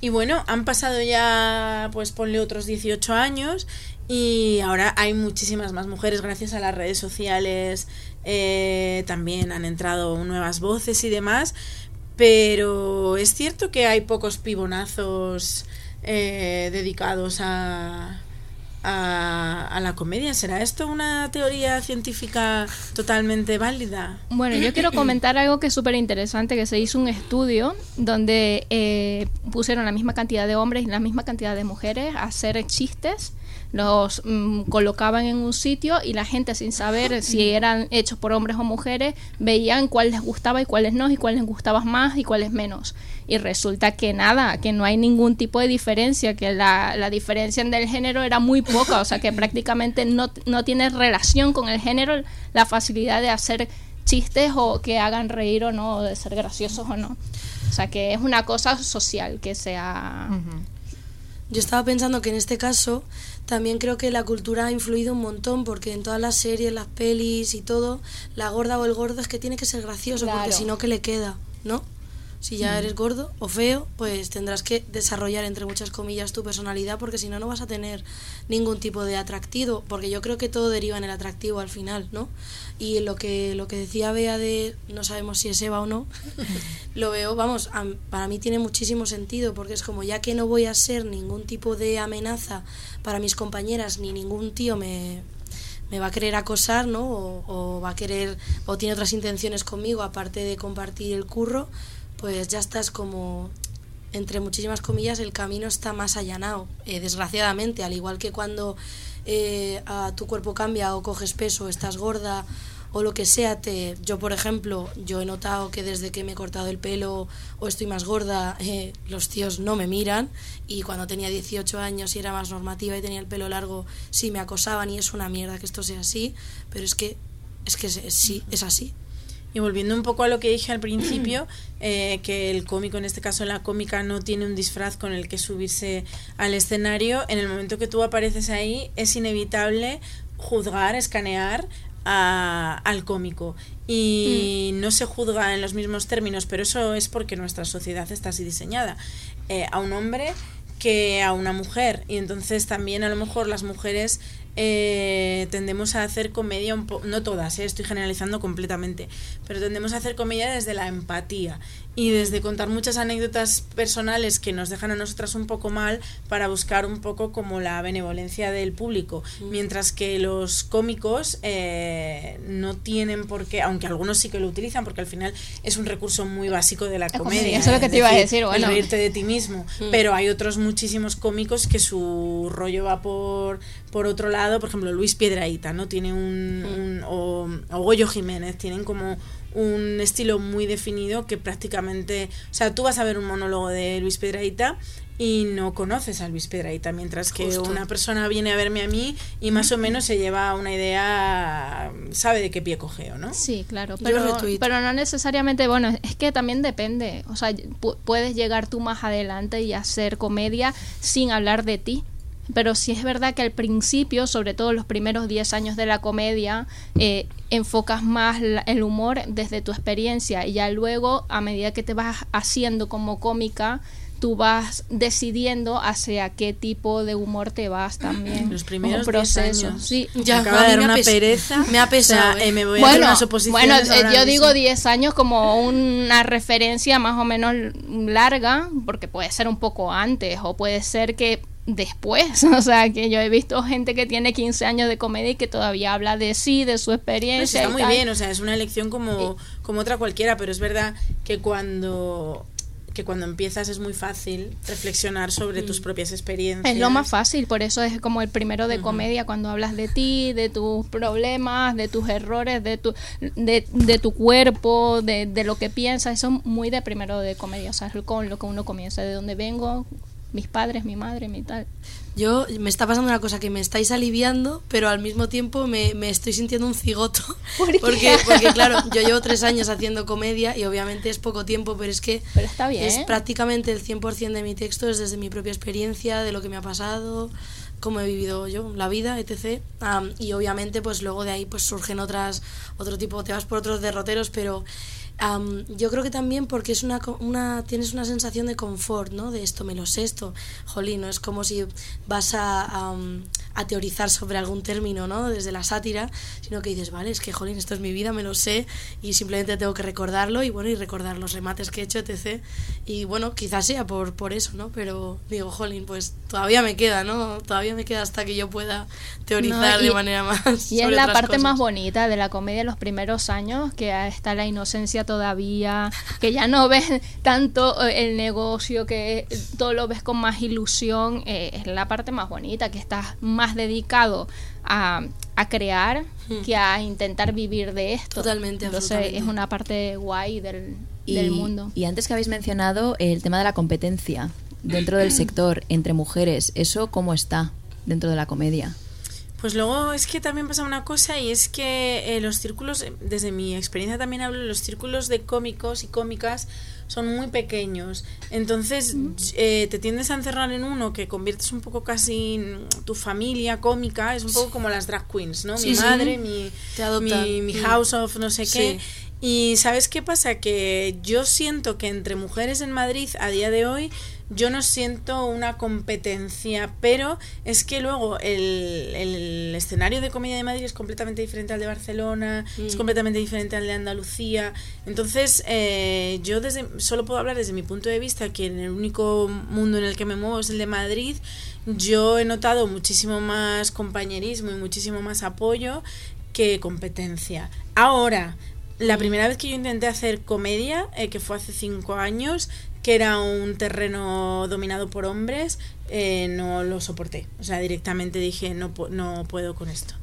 Y bueno, han pasado ya, pues ponle otros 18 años y ahora hay muchísimas más mujeres gracias a las redes sociales. eh, también han entrado nuevas voces y demás. Pero es cierto que hay pocos pibonazos eh, dedicados a, a, a la comedia. ¿Será esto una teoría científica totalmente válida? Bueno, yo quiero comentar algo que es súper interesante, que se hizo un estudio donde eh, pusieron la misma cantidad de hombres y la misma cantidad de mujeres a hacer chistes, los mm, colocaban en un sitio y la gente sin saber si eran hechos por hombres o mujeres, veían cuál les gustaba y cuáles no, y cuál les gustaba más y cuáles menos. Y resulta que nada, que no hay ningún tipo de diferencia, que la, la diferencia del género era muy poca, o sea que prácticamente no, no tiene relación con el género la facilidad de hacer chistes o que hagan reír o no, o de ser graciosos o no. O sea que es una cosa social que sea... Yo estaba pensando que en este caso también creo que la cultura ha influido un montón porque en todas las series, las pelis y todo, la gorda o el gordo es que tiene que ser gracioso porque si no, ¿qué le queda? ¿No? Si ya eres gordo o feo, pues tendrás que desarrollar entre muchas comillas tu personalidad porque si no, no vas a tener ningún tipo de atractivo, porque yo creo que todo deriva en el atractivo al final, ¿no? Y lo que, lo que decía Bea de no sabemos si es Eva o no, lo veo, vamos, a- para mí tiene muchísimo sentido porque es como ya que no voy a ser ningún tipo de amenaza para mis compañeras ni ningún tío me, me va a querer acosar, ¿no? O, o va a querer, o tiene otras intenciones conmigo aparte de compartir el curro, pues ya estás como, entre muchísimas comillas, el camino está más allanado, eh, desgraciadamente, al igual que cuando eh, tu cuerpo cambia o coges peso, estás gorda o lo que sea, te, yo por ejemplo, yo he notado que desde que me he cortado el pelo o estoy más gorda, eh, los tíos no me miran y cuando tenía 18 años y era más normativa y tenía el pelo largo, sí me acosaban y es una mierda que esto sea así, pero es que, es que sí, es así. Y volviendo un poco a lo que dije al principio, eh, que el cómico, en este caso la cómica, no tiene un disfraz con el que subirse al escenario, en el momento que tú apareces ahí es inevitable juzgar, escanear a- al cómico. Y no se juzga en los mismos términos, pero eso es porque nuestra sociedad está así diseñada. Eh, a un hombre que a una mujer y entonces también a lo mejor las mujeres eh, tendemos a hacer comedia un poco, no todas, eh, estoy generalizando completamente, pero tendemos a hacer comedia desde la empatía y desde contar muchas anécdotas personales que nos dejan a nosotras un poco mal para buscar un poco como la benevolencia del público, mientras que los cómicos eh, no tienen por qué, aunque algunos sí que lo utilizan, porque al final es un recurso muy básico de la comedia. comedia, eso es lo que te iba a decir, el bueno. reírte de ti mismo, pero hay otros muchísimos cómicos que su rollo va por, por otro lado, por ejemplo Luis Piedraíta, ¿no? Tiene un, un- o, o Goyo Jiménez, tienen como un estilo muy definido que prácticamente, o sea, tú vas a ver un monólogo de Luis Piedraíta y no conoces a Luis Piedraíta, mientras que Justo. una persona viene a verme a mí y más o menos se lleva una idea, sabe de qué pie cogeo, ¿no? Sí, claro, pero, pero no necesariamente, bueno, es que también depende, o sea, pu- puedes llegar tú más adelante y hacer comedia sin hablar de ti. Pero sí es verdad que al principio, sobre todo los primeros 10 años de la comedia, eh, enfocas más la- el humor desde tu experiencia y ya luego, a medida que te vas haciendo como cómica, tú vas decidiendo hacia qué tipo de humor te vas también. Los primeros 10 proceso. años. Sí, Me acaba a de dar me ha una pes- pereza. Me ha pesado. O sea, ¿eh? eh, me voy a hacer Bueno, unas oposiciones bueno, eh, yo digo mismo. 10 años como una referencia más o menos larga, porque puede ser un poco antes o puede ser que después, o sea, que yo he visto gente que tiene 15 años de comedia y que todavía habla de sí, de su experiencia. está muy tal. bien, o sea, es una elección como, como otra cualquiera, pero es verdad que cuando que cuando empiezas es muy fácil reflexionar sobre tus propias experiencias. Es lo más fácil, por eso es como el primero de comedia cuando hablas de ti, de tus problemas, de tus errores, de tu, de, de tu cuerpo, de, de lo que piensas, eso es muy de primero de comedia, o sea, es con lo que uno comienza, de dónde vengo, mis padres, mi madre, mi tal. Yo me está pasando una cosa que me estáis aliviando, pero al mismo tiempo me, me estoy sintiendo un cigoto. ¿Por? Porque, porque, claro, yo llevo tres años haciendo comedia y obviamente es poco tiempo, pero es que Pero está bien. es prácticamente el 100% de mi texto, es desde mi propia experiencia, de lo que me ha pasado, cómo he vivido yo la vida, etc. Am, y obviamente, pues luego de ahí pues surgen otras, otro tipo, te vas por otros derroteros, pero yo creo que también porque es una, una, tienes una sensación de confort, ¿no? De esto me lo sé, esto, jolín, no es como si vas a, am, a teorizar sobre algún término, ¿no? Desde la sátira, sino que dices, vale, es que, jolín, esto es mi vida, me lo sé y simplemente tengo que recordarlo y bueno, y recordar los remates que he hecho, etc. Y bueno, quizás sea por, por eso, ¿no? Pero digo, jolín, pues todavía me queda, ¿no? Todavía me queda hasta que yo pueda teorizar No, y- de manera más. Y es la parte más cosas. bonita de la comedia los primeros años, que está la inocencia todavía, que ya no ves tanto eh, el negocio, que todo lo ves con más ilusión, eh, es la parte más bonita, que estás más dedicado a, a crear que a intentar vivir de esto. Totalmente, Entonces absolutamente. es una parte guay del, Y, del mundo. y antes que habéis mencionado el tema de la competencia dentro del sector entre mujeres, ¿eso cómo está dentro de la comedia? Pues luego es que también pasa una cosa y es que eh, los círculos, eh, desde mi experiencia también hablo, los círculos de cómicos y cómicas son muy pequeños. Entonces eh, te tiendes a encerrar en uno que conviertes un poco casi en tu familia cómica, es un poco como las drag queens, ¿no? Mi sí. madre, mi, Te mi, mi Mm. house of no sé qué. Sí. Y ¿sabes qué pasa? Que yo siento que entre mujeres en Madrid a día de hoy yo no siento una competencia, pero es que luego el, el escenario de comedia de Madrid es completamente diferente al de Barcelona, es Mm. completamente diferente al de Andalucía. Entonces, eh, yo desde solo puedo hablar desde mi punto de vista, que en el único mundo en el que me muevo es el de Madrid. Yo he notado muchísimo más compañerismo y muchísimo más apoyo que competencia. Ahora, la primera vez que yo intenté hacer comedia, eh, que fue hace cinco años, que era un terreno dominado por hombres, eh, no lo soporté. O sea, directamente dije, no, no puedo con esto.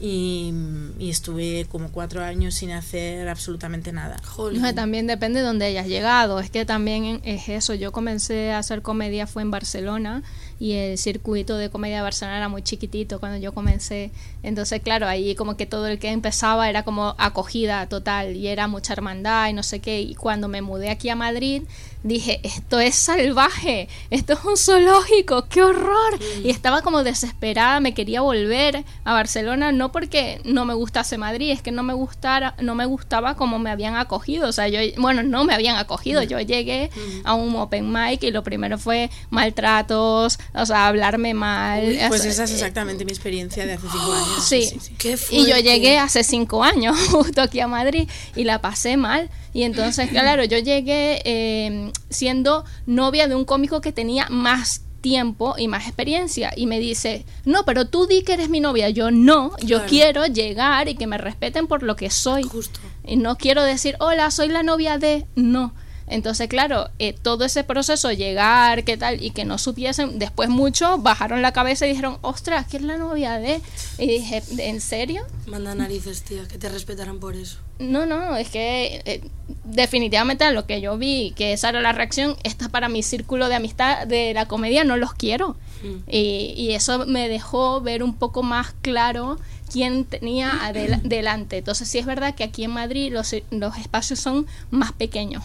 Y, y estuve como cuatro años sin hacer absolutamente nada. No, también depende de dónde hayas llegado. Es que también es eso. Yo comencé a hacer comedia fue en Barcelona y el circuito de comedia de Barcelona era muy chiquitito cuando yo comencé. Entonces, claro, ahí como que todo el que empezaba era como acogida total y era mucha hermandad y no sé qué. Y cuando me mudé aquí a Madrid, dije, esto es salvaje, esto es un zoológico, qué horror. Y estaba como desesperada, me quería volver a Barcelona, no no porque no me gustase Madrid, es que no me gustara, no me gustaba como me habían acogido. O sea, yo, bueno, no me habían acogido. Yo llegué a un open mic y lo primero fue maltratos, o sea, hablarme mal. Uy, pues esa es eh, exactamente mi experiencia de hace cinco años. Sí. Qué Y yo llegué hace cinco años justo aquí a Madrid y la pasé mal. Y entonces, claro, yo llegué eh, siendo novia de un cómico que tenía más tiempo y más experiencia y me dice, no, pero tú di que eres mi novia. Yo no, yo Claro. quiero llegar y que me respeten por lo que soy. Justo. Y no quiero decir, hola, soy la novia de... No. Entonces, claro, eh, todo ese proceso, llegar, qué tal, y que no supiesen, después muchos bajaron la cabeza y dijeron, ostras, ¿quién es la novia de? Y dije, ¿en serio? Manda narices, tía, que te respetarán por eso. No, no, es que eh, definitivamente a lo que yo vi, que esa era la reacción, esta para mi círculo de amistad de la comedia no los quiero. Mm. Y, y eso me dejó ver un poco más claro quién tenía adel- delante. Entonces sí es verdad que aquí en Madrid los, los espacios son más pequeños.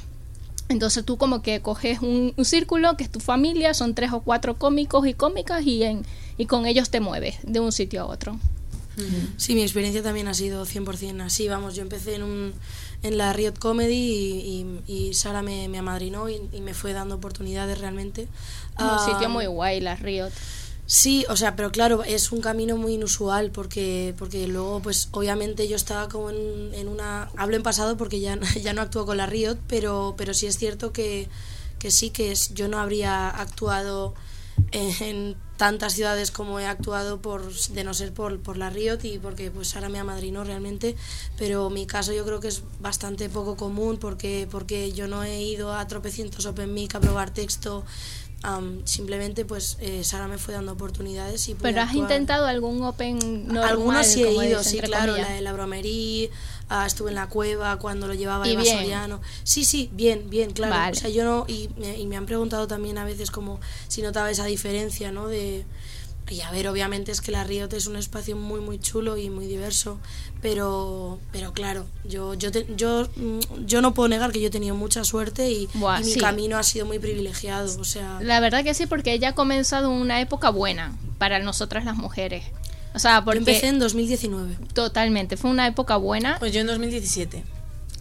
Entonces tú como que coges un, un círculo que es tu familia, son tres o cuatro cómicos y cómicas y, en, y con ellos te mueves de un sitio a otro. Sí, mi experiencia también ha sido 100% así. Vamos, yo empecé en, un, en la Riot Comedy y, y- y Sara me, me amadrinó y, y me fue dando oportunidades realmente. Un Ah, sitio muy guay, la Riot. Sí, o sea, pero claro, es un camino muy inusual porque, porque luego, pues obviamente yo estaba como en, en una... Hablo en pasado porque ya, ya no actúo con la Riot, pero, pero sí es cierto que, que sí, que es, yo no habría actuado en, en tantas ciudades como he actuado por de no ser por, por la Riot y porque pues ahora me amadrinó realmente pero mi caso yo creo que es bastante poco común porque porque yo no he ido a tropecientos open mic a probar texto am, simplemente pues eh, Sara me fue dando oportunidades y Pero has actuar. intentado algún open normal, algunos sí he ido sí claro comillas? la de la bromería ah, estuve en la cueva cuando lo llevaba Eva. Soriano sí sí bien bien claro Vale. o sea yo no y me, y me han preguntado también a veces como si notaba esa diferencia no de y a ver obviamente es que la Riot es un espacio muy muy chulo y muy diverso pero pero claro yo yo te- yo mm, yo no puedo negar que yo he tenido mucha suerte y, Buah, y mi sí. camino ha sido muy privilegiado o sea La verdad que sí, porque ella ha comenzado una época buena para nosotras las mujeres. O sea, yo porque empecé en 2019 totalmente, fue una época buena. Pues yo en 2017.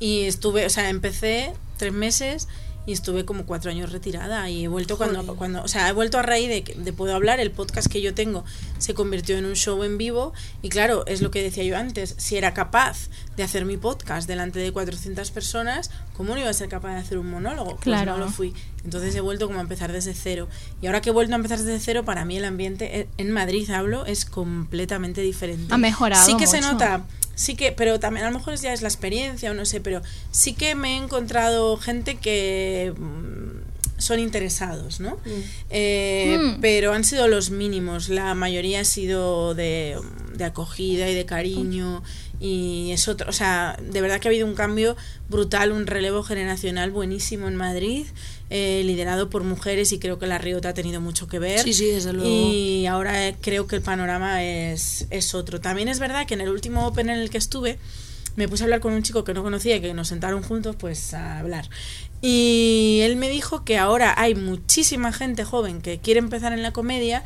Y estuve, o sea, empecé tres meses y estuve como cuatro años retirada y he vuelto cuando, cuando, o sea, he vuelto a raíz de, que- de Puedo Hablar, el podcast que yo tengo se convirtió en un show en vivo y claro, es lo que decía yo antes, si era capaz de hacer mi podcast delante de 400 personas, ¿cómo no iba a ser capaz de hacer un monólogo? Pues Claro. no lo fui. Entonces he vuelto como a empezar desde cero. Y ahora que he vuelto a empezar desde cero, para mí el ambiente eh, en Madrid, hablo, es completamente diferente. Ha mejorado Sí que se nota sí que, pero también a lo mejor ya es la experiencia o no sé, pero sí que me he encontrado gente que mm, son interesados, ¿no? Eh, Mm. Pero han sido los mínimos, la mayoría ha sido de, de acogida y de cariño y es otro, o sea, de verdad que ha habido un cambio brutal, un relevo generacional buenísimo en Madrid, eh, liderado por mujeres y creo que la Riota ha tenido mucho que ver. Sí, sí, desde luego. Y ahora eh, creo que el panorama es, es otro. También es verdad que en el último Open en el que estuve, me puse a hablar con un chico que no conocía y que nos sentaron juntos pues a hablar. Y él me dijo que ahora hay muchísima gente joven que quiere empezar en la comedia,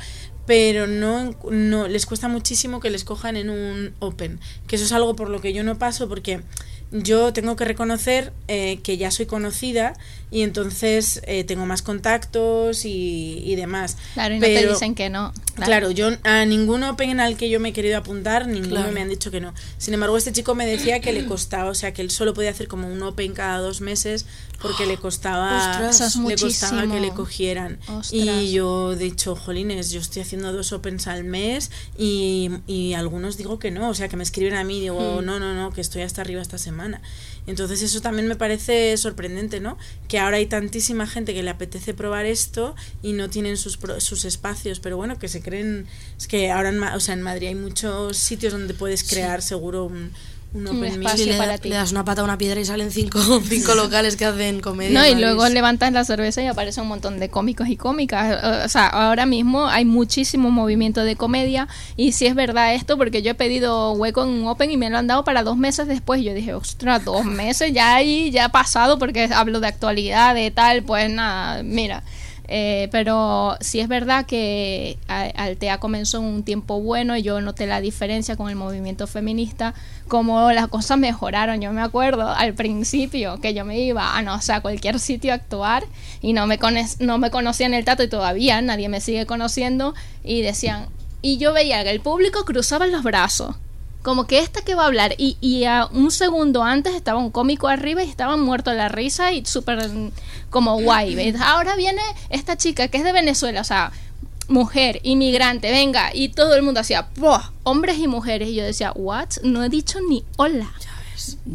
pero no, no les cuesta muchísimo que les cojan en un Open. Que eso es algo por lo que yo no paso porque yo tengo que reconocer eh, que ya soy conocida y entonces eh, tengo más contactos y, y demás. Claro, y no te Pero- dicen que no. Claro, yo a ningún Open al que yo me he querido apuntar, ninguno Claro. me han dicho que no. Sin embargo, este chico me decía que le costaba, o sea, que él solo podía hacer como un Open cada dos meses porque le costaba, Ostras. Le costaba que le cogieran. Ostras. Y yo he dicho, jolines, yo estoy haciendo dos Opens al mes y, y algunos digo que no, o sea, que me escriben a mí y digo, no, no, no, que estoy hasta arriba esta semana. Entonces eso también me parece sorprendente, ¿no? Que ahora hay tantísima gente que le apetece probar esto y no tienen sus, sus espacios, pero bueno, que se creen, es que ahora en, o sea, en Madrid hay muchos sitios donde puedes crear seguro un, un Un espacio Sí, le, para ti. le das una pata a una piedra y salen cinco, cinco locales que hacen comedia. No, y luego levantas la cerveza y aparece un montón de cómicos y cómicas. O sea, ahora mismo hay muchísimo movimiento de comedia y si es verdad esto, porque yo he pedido hueco en un Open y me lo han dado para dos meses después. Yo dije, ostras, dos meses ya ahí, ya ha pasado porque hablo de actualidad, de tal, pues nada, mira. Eh, pero sí es verdad que Altea comenzó en un tiempo bueno y yo noté la diferencia con el movimiento feminista, como las cosas mejoraron. Yo me acuerdo al principio que yo me iba a no sé, a cualquier sitio a actuar y no me, no me conocían el tato y todavía nadie me sigue conociendo y decían, y yo veía que el público cruzaba los brazos. Como que esta que va a hablar y, y a un segundo antes estaba un cómico arriba y estaban muertos de la risa y súper mm, como guay. ¿ves? Ahora viene esta chica que es de Venezuela, o sea, mujer, inmigrante, venga, y todo el mundo hacía, ¡buah! hombres y mujeres. Y yo decía, ¿what? No he dicho ni hola.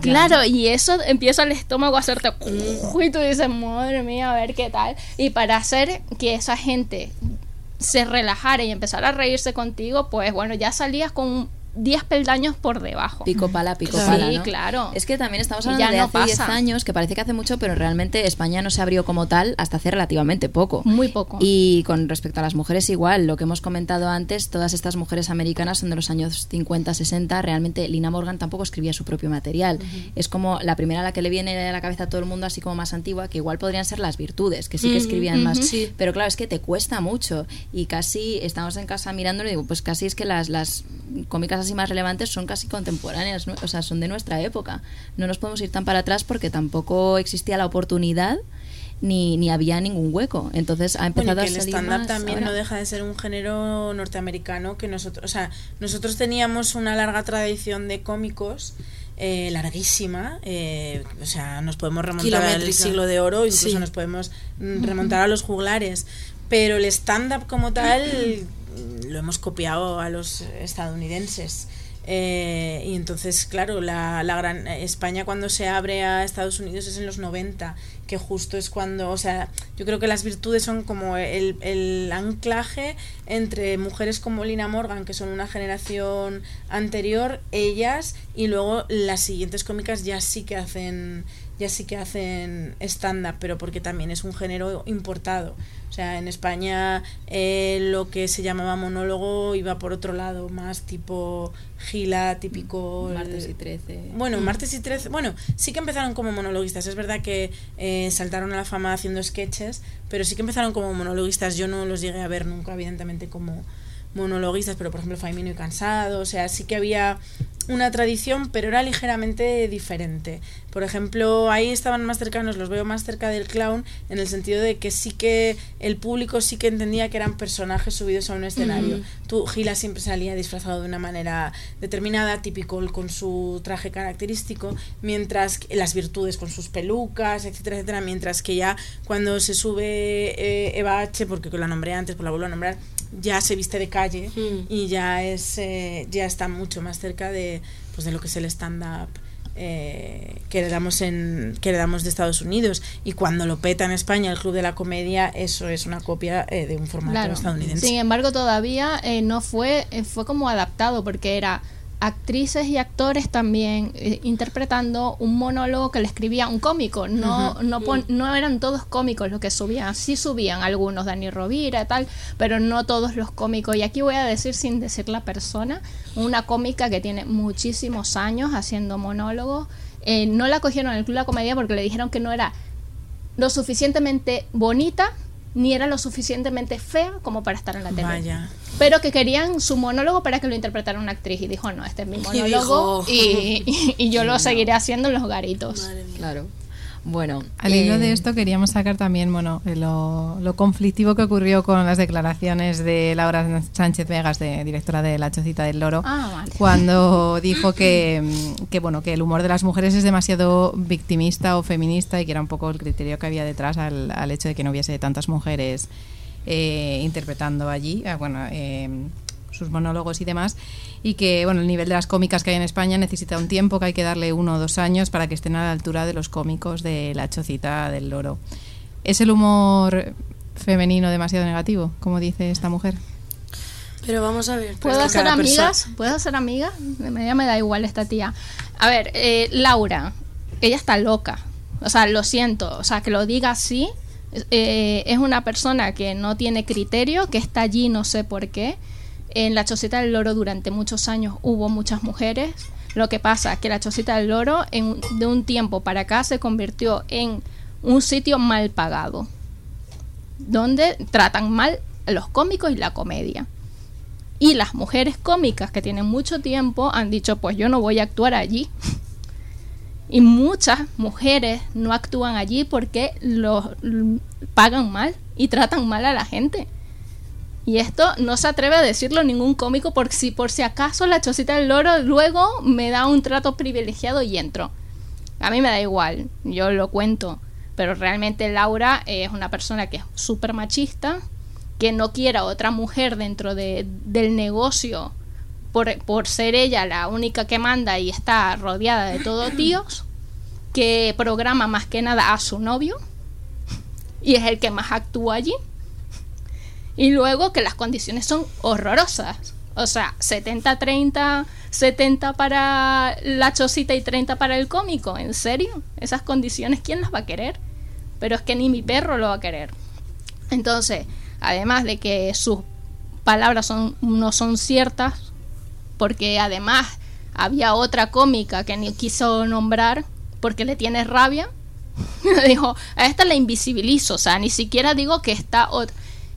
Claro, y eso empieza el estómago a hacerte y tú dices, madre mía, a ver qué tal. Y para hacer que esa gente se relajara y empezara a reírse contigo, pues bueno, ya salías con 10 peldaños por debajo. Pico pala, pico Sí, pala, ¿no? claro. Es que también estamos hablando ya de no hace 10 pasa. años, que parece que hace mucho, pero realmente España no se abrió como tal hasta hace relativamente poco. Muy poco. Y con respecto a las mujeres igual, lo que hemos comentado antes, todas estas mujeres americanas son de los años 50, 60, realmente Lina Morgan tampoco escribía su propio material. Es como la primera a la que le viene a la cabeza a todo el mundo, así como más antigua, que igual podrían ser las virtudes, que sí que escribían más. sí. Pero claro, es que te cuesta mucho. Y casi estamos en casa mirándolo y digo, pues casi es que las, las cómicas así más relevantes son casi contemporáneas, ¿no? o sea, son de nuestra época. No nos podemos ir tan para atrás porque tampoco existía la oportunidad ni, ni había ningún hueco. Entonces ha empezado Bueno, que a el salir stand-up más también ahora. no deja de ser un género norteamericano que nosotros, o sea, nosotros teníamos una larga tradición de cómicos eh, larguísima, eh, o sea, nos podemos remontar al siglo de oro, incluso Sí. nos podemos mm, remontar a los juglares, pero el stand-up como tal lo hemos copiado a los estadounidenses. Eh, y entonces, claro, la, la gran España cuando se abre a Estados Unidos es en los 90, que justo es cuando, o sea, yo creo que las virtudes son como el, el anclaje entre mujeres como Lina Morgan, que son una generación anterior, ellas, y luego las siguientes cómicas ya sí que hacen ya sí que hacen stand-up, pero porque también es un género importado. O sea, en España eh, lo que se llamaba monólogo iba por otro lado, más tipo gila, típico... el- Martes y 13. bueno, martes y 13. Bueno, sí que empezaron como monologuistas. Es verdad que eh, saltaron a la fama haciendo sketches, pero sí que empezaron como monologuistas. Yo no los llegué a ver nunca, evidentemente, como monologuistas, pero por ejemplo, Faimino y Cansado. O sea, sí que había una tradición, pero era ligeramente diferente. Por ejemplo, ahí estaban más cercanos, los veo más cerca del clown, en el sentido de que sí que el público sí que entendía que eran personajes subidos a un escenario. Tú, Gila siempre salía disfrazado de una manera determinada, típico con su traje característico, mientras que las virtudes con sus pelucas, etcétera, etcétera, mientras que ya cuando se sube eh, Eva H, porque la nombré antes, pues la vuelvo a nombrar, ya se viste de calle Mm. y ya es eh, ya está mucho más cerca de pues de lo que es el stand up eh, que heredamos en que heredamos de Estados Unidos y cuando lo peta en España el club de la comedia eso es una copia eh, de un formato Claro. estadounidense Sin embargo, todavía eh, no fue, eh, fue como adaptado porque era actrices y actores también eh, interpretando un monólogo que le escribía un cómico. No, no, pon- no eran todos cómicos los que subían. Sí subían algunos, Dani Rovira y tal, pero no todos los cómicos. Y aquí voy a decir sin decir la persona, una cómica que tiene muchísimos años haciendo monólogos. Eh, no la cogieron en el Club de la Comedia porque le dijeron que no era lo suficientemente bonita ni era lo suficientemente fea como para estar en la tele. vaya Pero que querían su monólogo para que lo interpretara una actriz y dijo, no, este es mi monólogo dijo- y, y- y yo lo seguiré haciendo en los garitos. Claro. Bueno, Al hilo eh, de esto queríamos sacar también bueno, eh, lo, lo conflictivo que ocurrió con las declaraciones de Laura Sánchez Vegas, de, directora de La Chocita del Loro, Ah, vale. cuando dijo que, mm, que, bueno, que el humor de las mujeres es demasiado victimista o feminista y que era un poco el criterio que había detrás al, al hecho de que no hubiese tantas mujeres eh, interpretando allí, eh, bueno, eh, sus monólogos y demás, y que bueno, el nivel de las cómicas que hay en España necesita un tiempo, que hay que darle uno o dos años para que estén a la altura de los cómicos de La Chocita del Loro. ¿Es el humor femenino demasiado negativo, como dice esta mujer? Pero vamos a ver. ¿Puedo hacer cada amigas? ¿Puedo hacer amigas? Me, ya me da igual esta tía. A ver, eh, Laura, ella está loca. O sea, lo siento. O sea, que lo diga así. Eh, es una persona que no tiene criterio, que está allí no sé por qué. En la Chocita del Loro durante muchos años hubo muchas mujeres. Lo que pasa es que la Chocita del Loro de un tiempo para acá se convirtió en un sitio mal pagado. donde tratan mal a los cómicos y la comedia. Y las mujeres cómicas que tienen mucho tiempo han dicho, pues yo no voy a actuar allí. Y muchas mujeres no actúan allí porque los pagan mal y tratan mal a la gente. Y esto no se atreve a decirlo ningún cómico porque si por si acaso la chocita del loro luego me da un trato privilegiado y entro. A mí me da igual, yo lo cuento. Pero realmente Laura es una persona que es súper machista, que no quiere a otra mujer dentro de, del negocio por, por ser ella la única que manda y está rodeada de todos tíos, que programa más que nada a su novio y es el que más actúa allí. Y luego que las condiciones son horrorosas. O sea, 70-30, 70 para la chocita y 30 para el cómico. ¿En serio? Esas condiciones, ¿quién las va a querer? Pero es que ni mi perro lo va a querer. Entonces, además de que sus palabras son, no son ciertas, porque además había otra cómica que ni quiso nombrar porque le tiene rabia, dijo, a esta la invisibilizo, o sea, ni siquiera digo que está...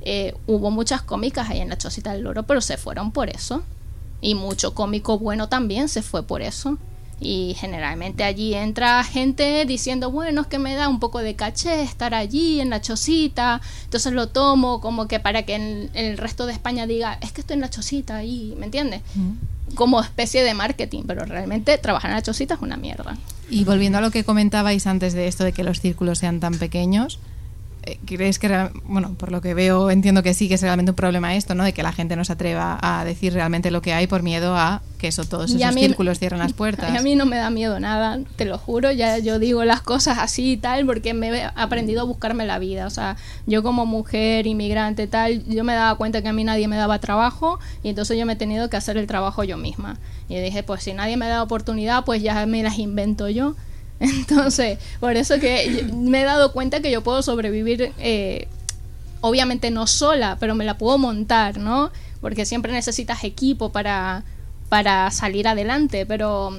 Eh, hubo muchas cómicas ahí en la Chocita del Loro, pero se fueron por eso. Y mucho cómico bueno también se fue por eso. Y generalmente allí entra gente diciendo, bueno, es que me da un poco de caché estar allí en la chocita, entonces lo tomo como que para que el resto de España diga, es que estoy en la chocita ahí, ¿me entiendes? Como especie de marketing, pero realmente trabajar en la chocita es una mierda. Y volviendo a lo que comentabais antes de esto de que los círculos sean tan pequeños, ¿crees que, bueno, por lo que veo, entiendo que sí que es realmente un problema esto, ¿no? De que la gente no se atreva a decir realmente lo que hay por miedo a que eso, todos esos círculos cierren las puertas. A mí no me da miedo nada, te lo juro, ya yo digo las cosas así y tal, porque me he aprendido a buscarme la vida. O sea, yo como mujer, inmigrante, tal, yo me daba cuenta que a mí nadie me daba trabajo y entonces yo me he tenido que hacer el trabajo yo misma. Y dije, pues si nadie me da oportunidad, pues ya me las invento yo. Entonces, por eso que me he dado cuenta que yo puedo sobrevivir, eh, obviamente no sola, pero me la puedo montar, ¿no? Porque siempre necesitas equipo para, para salir adelante, pero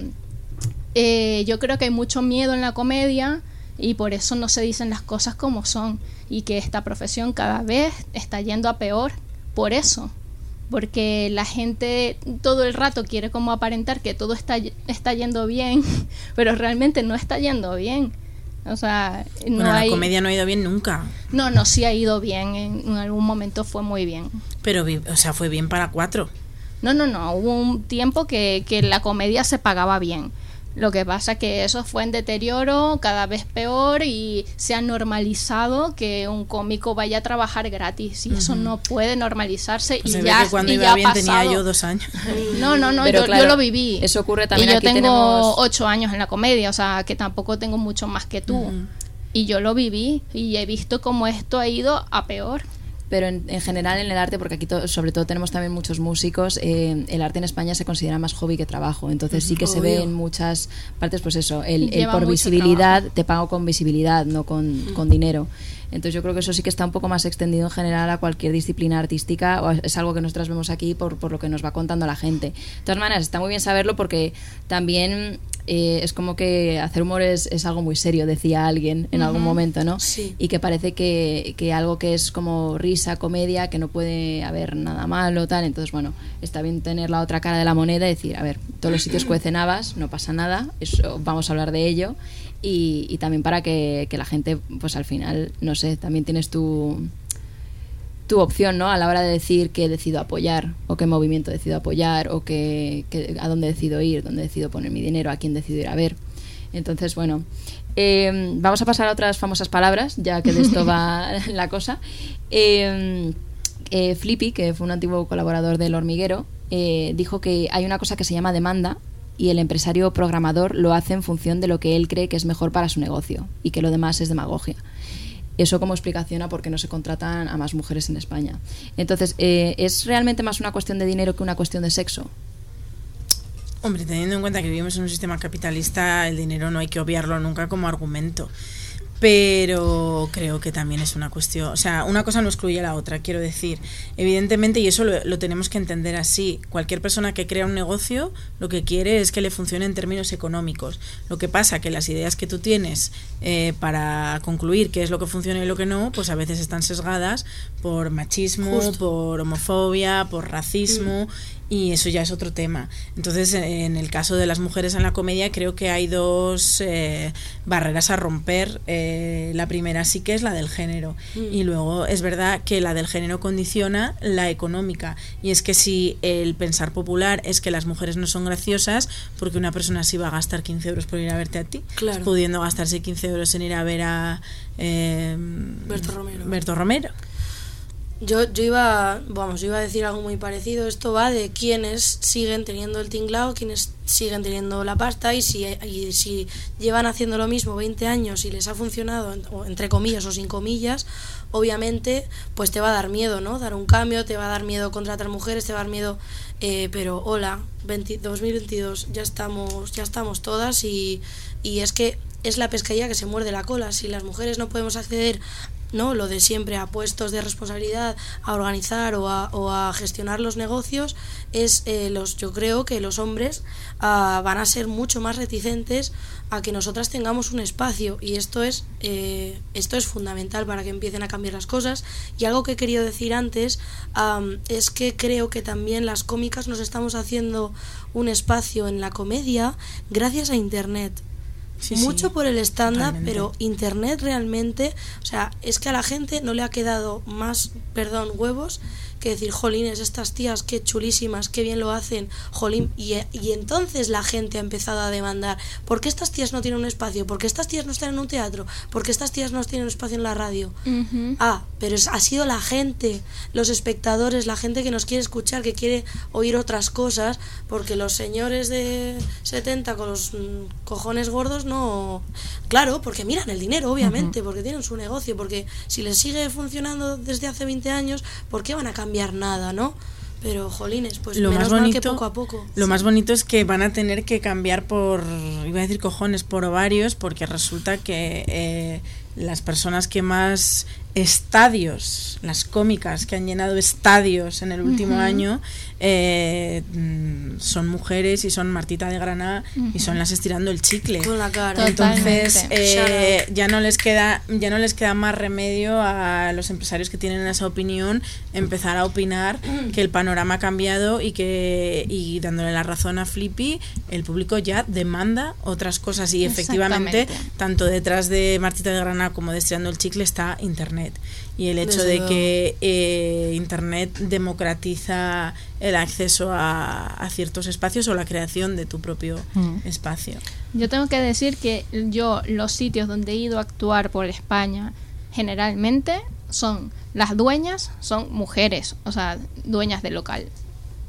eh, yo creo que hay mucho miedo en la comedia y por eso no se dicen las cosas como son y que esta profesión cada vez está yendo a peor por eso porque la gente todo el rato quiere como aparentar que todo está, está yendo bien, pero realmente no está yendo bien. O sea, no la comedia no ha ido bien nunca. No, no, sí ha ido bien. En, algún momento fue muy bien. Pero, o sea, fue bien para cuatro. No, no, no. Hubo un tiempo que, que la comedia se pagaba bien. Lo que pasa es que eso fue en deterioro, cada vez peor y se ha normalizado que un cómico vaya a trabajar gratis y eso no puede normalizarse pues y ya que cuando iba bien tenía yo dos años. No, no, no, yo, lo viví. Eso ocurre también. Y yo tengo ocho años en la comedia, o sea que tampoco tengo mucho más que tú. Y yo lo viví y he visto cómo esto ha ido a peor pero en, general en el arte, porque aquí sobre todo tenemos también muchos músicos, eh, el arte en España se considera más hobby que trabajo. Entonces sí que se ve en muchas partes, pues eso, el, por visibilidad, te pago con visibilidad, no con, con dinero. Entonces yo creo que eso sí que está un poco más extendido en general a cualquier disciplina artística, o es algo que nosotros vemos aquí por, por lo que nos va contando la gente. De todas maneras, está muy bien saberlo porque también eh, es como que hacer humor es, es, algo muy serio, decía alguien en algún momento, ¿no? Sí. Y que parece que, que, algo que es como risa, comedia, que no puede haber nada malo, tal. Entonces, bueno, está bien tener la otra cara de la moneda y decir, a ver, todos los sitios cuecen habas, no pasa nada, eso, vamos a hablar de ello. Y, y también para que, que la gente, pues al final, no sé, también tienes tu tu opción, ¿no? A la hora de decir que decido apoyar o qué movimiento decido apoyar o que, a dónde decido ir, dónde decido poner mi dinero, a quién decido ir a ver. Entonces, bueno, eh, vamos a pasar a otras famosas palabras, ya que de esto va la cosa. Eh, eh, Flippy, que fue un antiguo colaborador del hormiguero, dijo que hay una cosa que se llama demanda y el empresario programador lo hace en función de lo que él cree que es mejor para su negocio y que lo demás es demagogia. Eso como explicación a por qué no se contratan a más mujeres en España. Entonces, eh, ¿es realmente más una cuestión de dinero que una cuestión de sexo? Hombre, teniendo en cuenta que vivimos en un sistema capitalista, el dinero no hay que obviarlo nunca como argumento. Pero creo que también es una cuestión, o sea, una cosa no excluye a la otra, quiero decir. Evidentemente, y eso lo, lo, tenemos que entender así, cualquier persona que crea un negocio lo que quiere es que le funcione en términos económicos. Lo que pasa que las ideas que tú tienes eh, para concluir qué es lo que funciona y lo que no, pues a veces están sesgadas por machismo, Justo. por homofobia, por racismo. Y eso ya es otro tema. Entonces, en el caso de las mujeres en la comedia, creo que hay dos eh, barreras a romper. Eh, la primera sí que es la del género. Y luego es verdad que la del género condiciona la económica. Y es que si el pensar popular es que las mujeres no son graciosas, porque una persona sí va a gastar 15 euros por ir a verte a ti, Claro. pudiendo gastarse 15 euros en ir a ver a eh, Berto Romero. Berto Romero. Yo, yo iba, vamos, yo iba a decir algo muy parecido. Esto va de quienes siguen teniendo el tinglao, quienes siguen teniendo la pasta y si, y si llevan haciendo lo mismo 20 años y les ha funcionado, entre comillas o sin comillas, obviamente pues te va a dar miedo, ¿no? Dar un cambio, te va a dar miedo contratar mujeres, te va a dar miedo, eh, pero hola, 20 2022, ya estamos, ya estamos todas y, y es que es la pescadilla que se muerde la cola. Si las mujeres no podemos acceder ¿no? Lo de siempre a puestos de responsabilidad, a organizar o a, o a gestionar los negocios, es eh, los, yo creo que los hombres ah, van a ser mucho más reticentes a que nosotras tengamos un espacio. Y esto es eh, esto es fundamental para que empiecen a cambiar las cosas. Y algo que he querido decir antes am, es que creo que también las cómicas nos estamos haciendo un espacio en la comedia gracias a internet Sí, sí, mucho por el stand-up, totalmente. pero Internet realmente, o sea, es que a la gente no le ha quedado más, perdón, huevos que decir, jolines, estas tías, qué chulísimas, qué bien lo hacen, jolín. Y, y entonces la gente ha empezado a demandar, ¿por qué estas tías no tienen un espacio? ¿Por qué estas tías no están en un teatro? ¿Por qué estas tías no tienen un espacio en la radio? Ah, pero es- ha sido la gente, los espectadores, la gente que nos quiere escuchar, que quiere oír otras cosas, porque los señores de 70 con los mm, cojones gordos no... Claro, porque miran el dinero, obviamente, porque tienen su negocio, porque si les sigue funcionando desde hace 20 años, ¿por qué van a cambiar nada, no? Pero, jolines, pues lo menos más mal que bonito poco a poco. lo más bonito es que van a tener que cambiar por iba a decir cojones por ovarios porque resulta que eh, las personas que más estadios las cómicas que han llenado estadios en el último año eh, mm, son mujeres y son Martita de Granada y son las estirando el chicle. Con la cara. entonces eh, ya no les queda ya no les queda más remedio a los empresarios que tienen esa opinión empezar a opinar que el panorama ha cambiado y que y dándole la razón a Flippy el público ya demanda otras cosas y efectivamente tanto detrás de Martita de Granada como de Estirando el Chicle está internet y el hecho Desde de luego. que eh, internet democratiza el acceso a, a ciertos espacios o la creación de tu propio Mm. espacio Yo tengo que decir que yo los sitios donde he ido a actuar por España generalmente son las dueñas son mujeres, o sea, dueñas del local.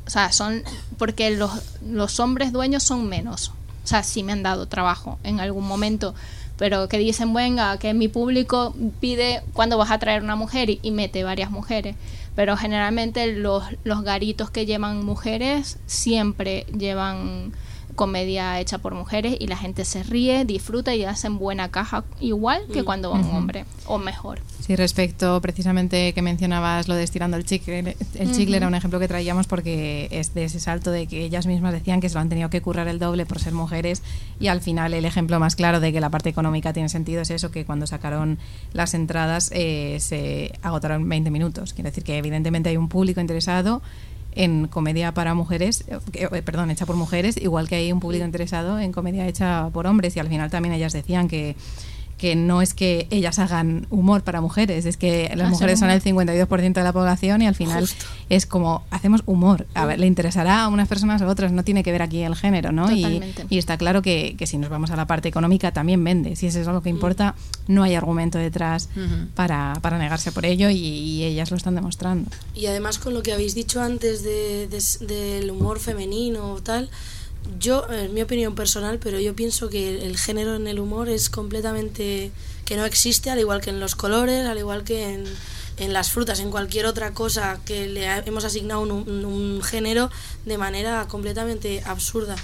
O sea, son porque los, los hombres dueños son menos. O sea, sí me han dado trabajo en algún momento, pero que dicen, venga, que mi público pide cuándo vas a traer una mujer y, y mete varias mujeres. Pero generalmente los, los garitos que llevan mujeres siempre llevan comedia hecha por mujeres y la gente se ríe, disfruta y hacen buena caja igual que cuando va un hombre o mejor. Sí, respecto precisamente que mencionabas lo de estirando el chicle, el chicle era un ejemplo que traíamos porque es de ese salto de que ellas mismas decían que se lo han tenido que currar el doble por ser mujeres y al final el ejemplo más claro de que la parte económica tiene sentido es eso, que cuando sacaron las entradas eh, se agotaron en 20 minutos. Quiere decir que evidentemente hay un público interesado en comedia para mujeres, eh, eh, perdón, hecha por mujeres, igual que hay un público interesado en comedia hecha por hombres. Y al final también ellas decían que que no es que ellas hagan humor para mujeres, es que las mujeres son el humor. 52% de la población y al final Justo. es como hacemos humor. A ver, le interesará a unas personas o a otras, no tiene que ver aquí el género, ¿no? Y, está claro que, que si nos vamos a la parte económica también vende. Si eso es lo que importa, no hay argumento detrás para, para negarse por ello y, y ellas lo están demostrando. Y además con lo que habéis dicho antes de, de- del humor femenino o tal, yo, en mi opinión personal, pero yo pienso que el, el género en el humor es completamente que no existe, al igual que en los colores, al igual que en, en las frutas, en cualquier otra cosa que le ha- hemos asignado un, un- un género de manera completamente absurda.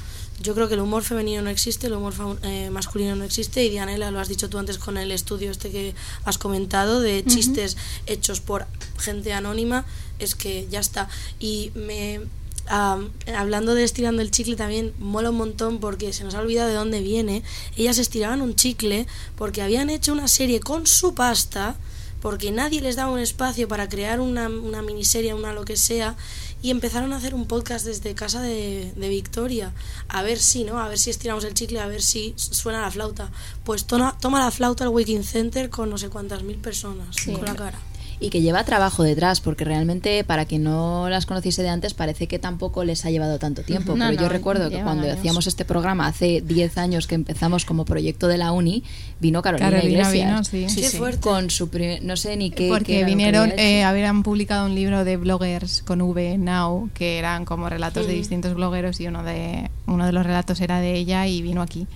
yo creo que el humor femenino no existe, el humor eh, masculino no existe y Dianela, lo has dicho tú antes con el estudio este que has comentado de chistes hechos por gente anónima, es que ya está. Y me... hablando de estirando el chicle también mola un montón porque se nos ha olvidado de dónde viene. Ellas estiraban un chicle porque habían hecho una serie con su pasta porque nadie les daba un espacio para crear una, una miniserie, una lo que sea, y empezaron a hacer un podcast desde casa de, de Victoria. A ver si, ¿no? A ver si estiramos el chicle, a ver si suena la flauta. Pues toma, toma la flauta al Waking Center con no sé cuántas mil personas Sí. con la cara. Y que lleva trabajo detrás, porque realmente para quien no las conociese de antes parece que tampoco les ha llevado tanto tiempo. No, pero no, yo recuerdo que cuando años. hacíamos este programa hace 10 años que empezamos como proyecto de la uni, vino Carolina, Carolina Iglesias. vino, sí. Qué fuerte. Con su no sé ni qué. qué Porque que vinieron, eh, habían publicado un libro de bloggers con V Now, que eran como relatos de distintos blogueros y uno de uno de los relatos era de ella y vino aquí.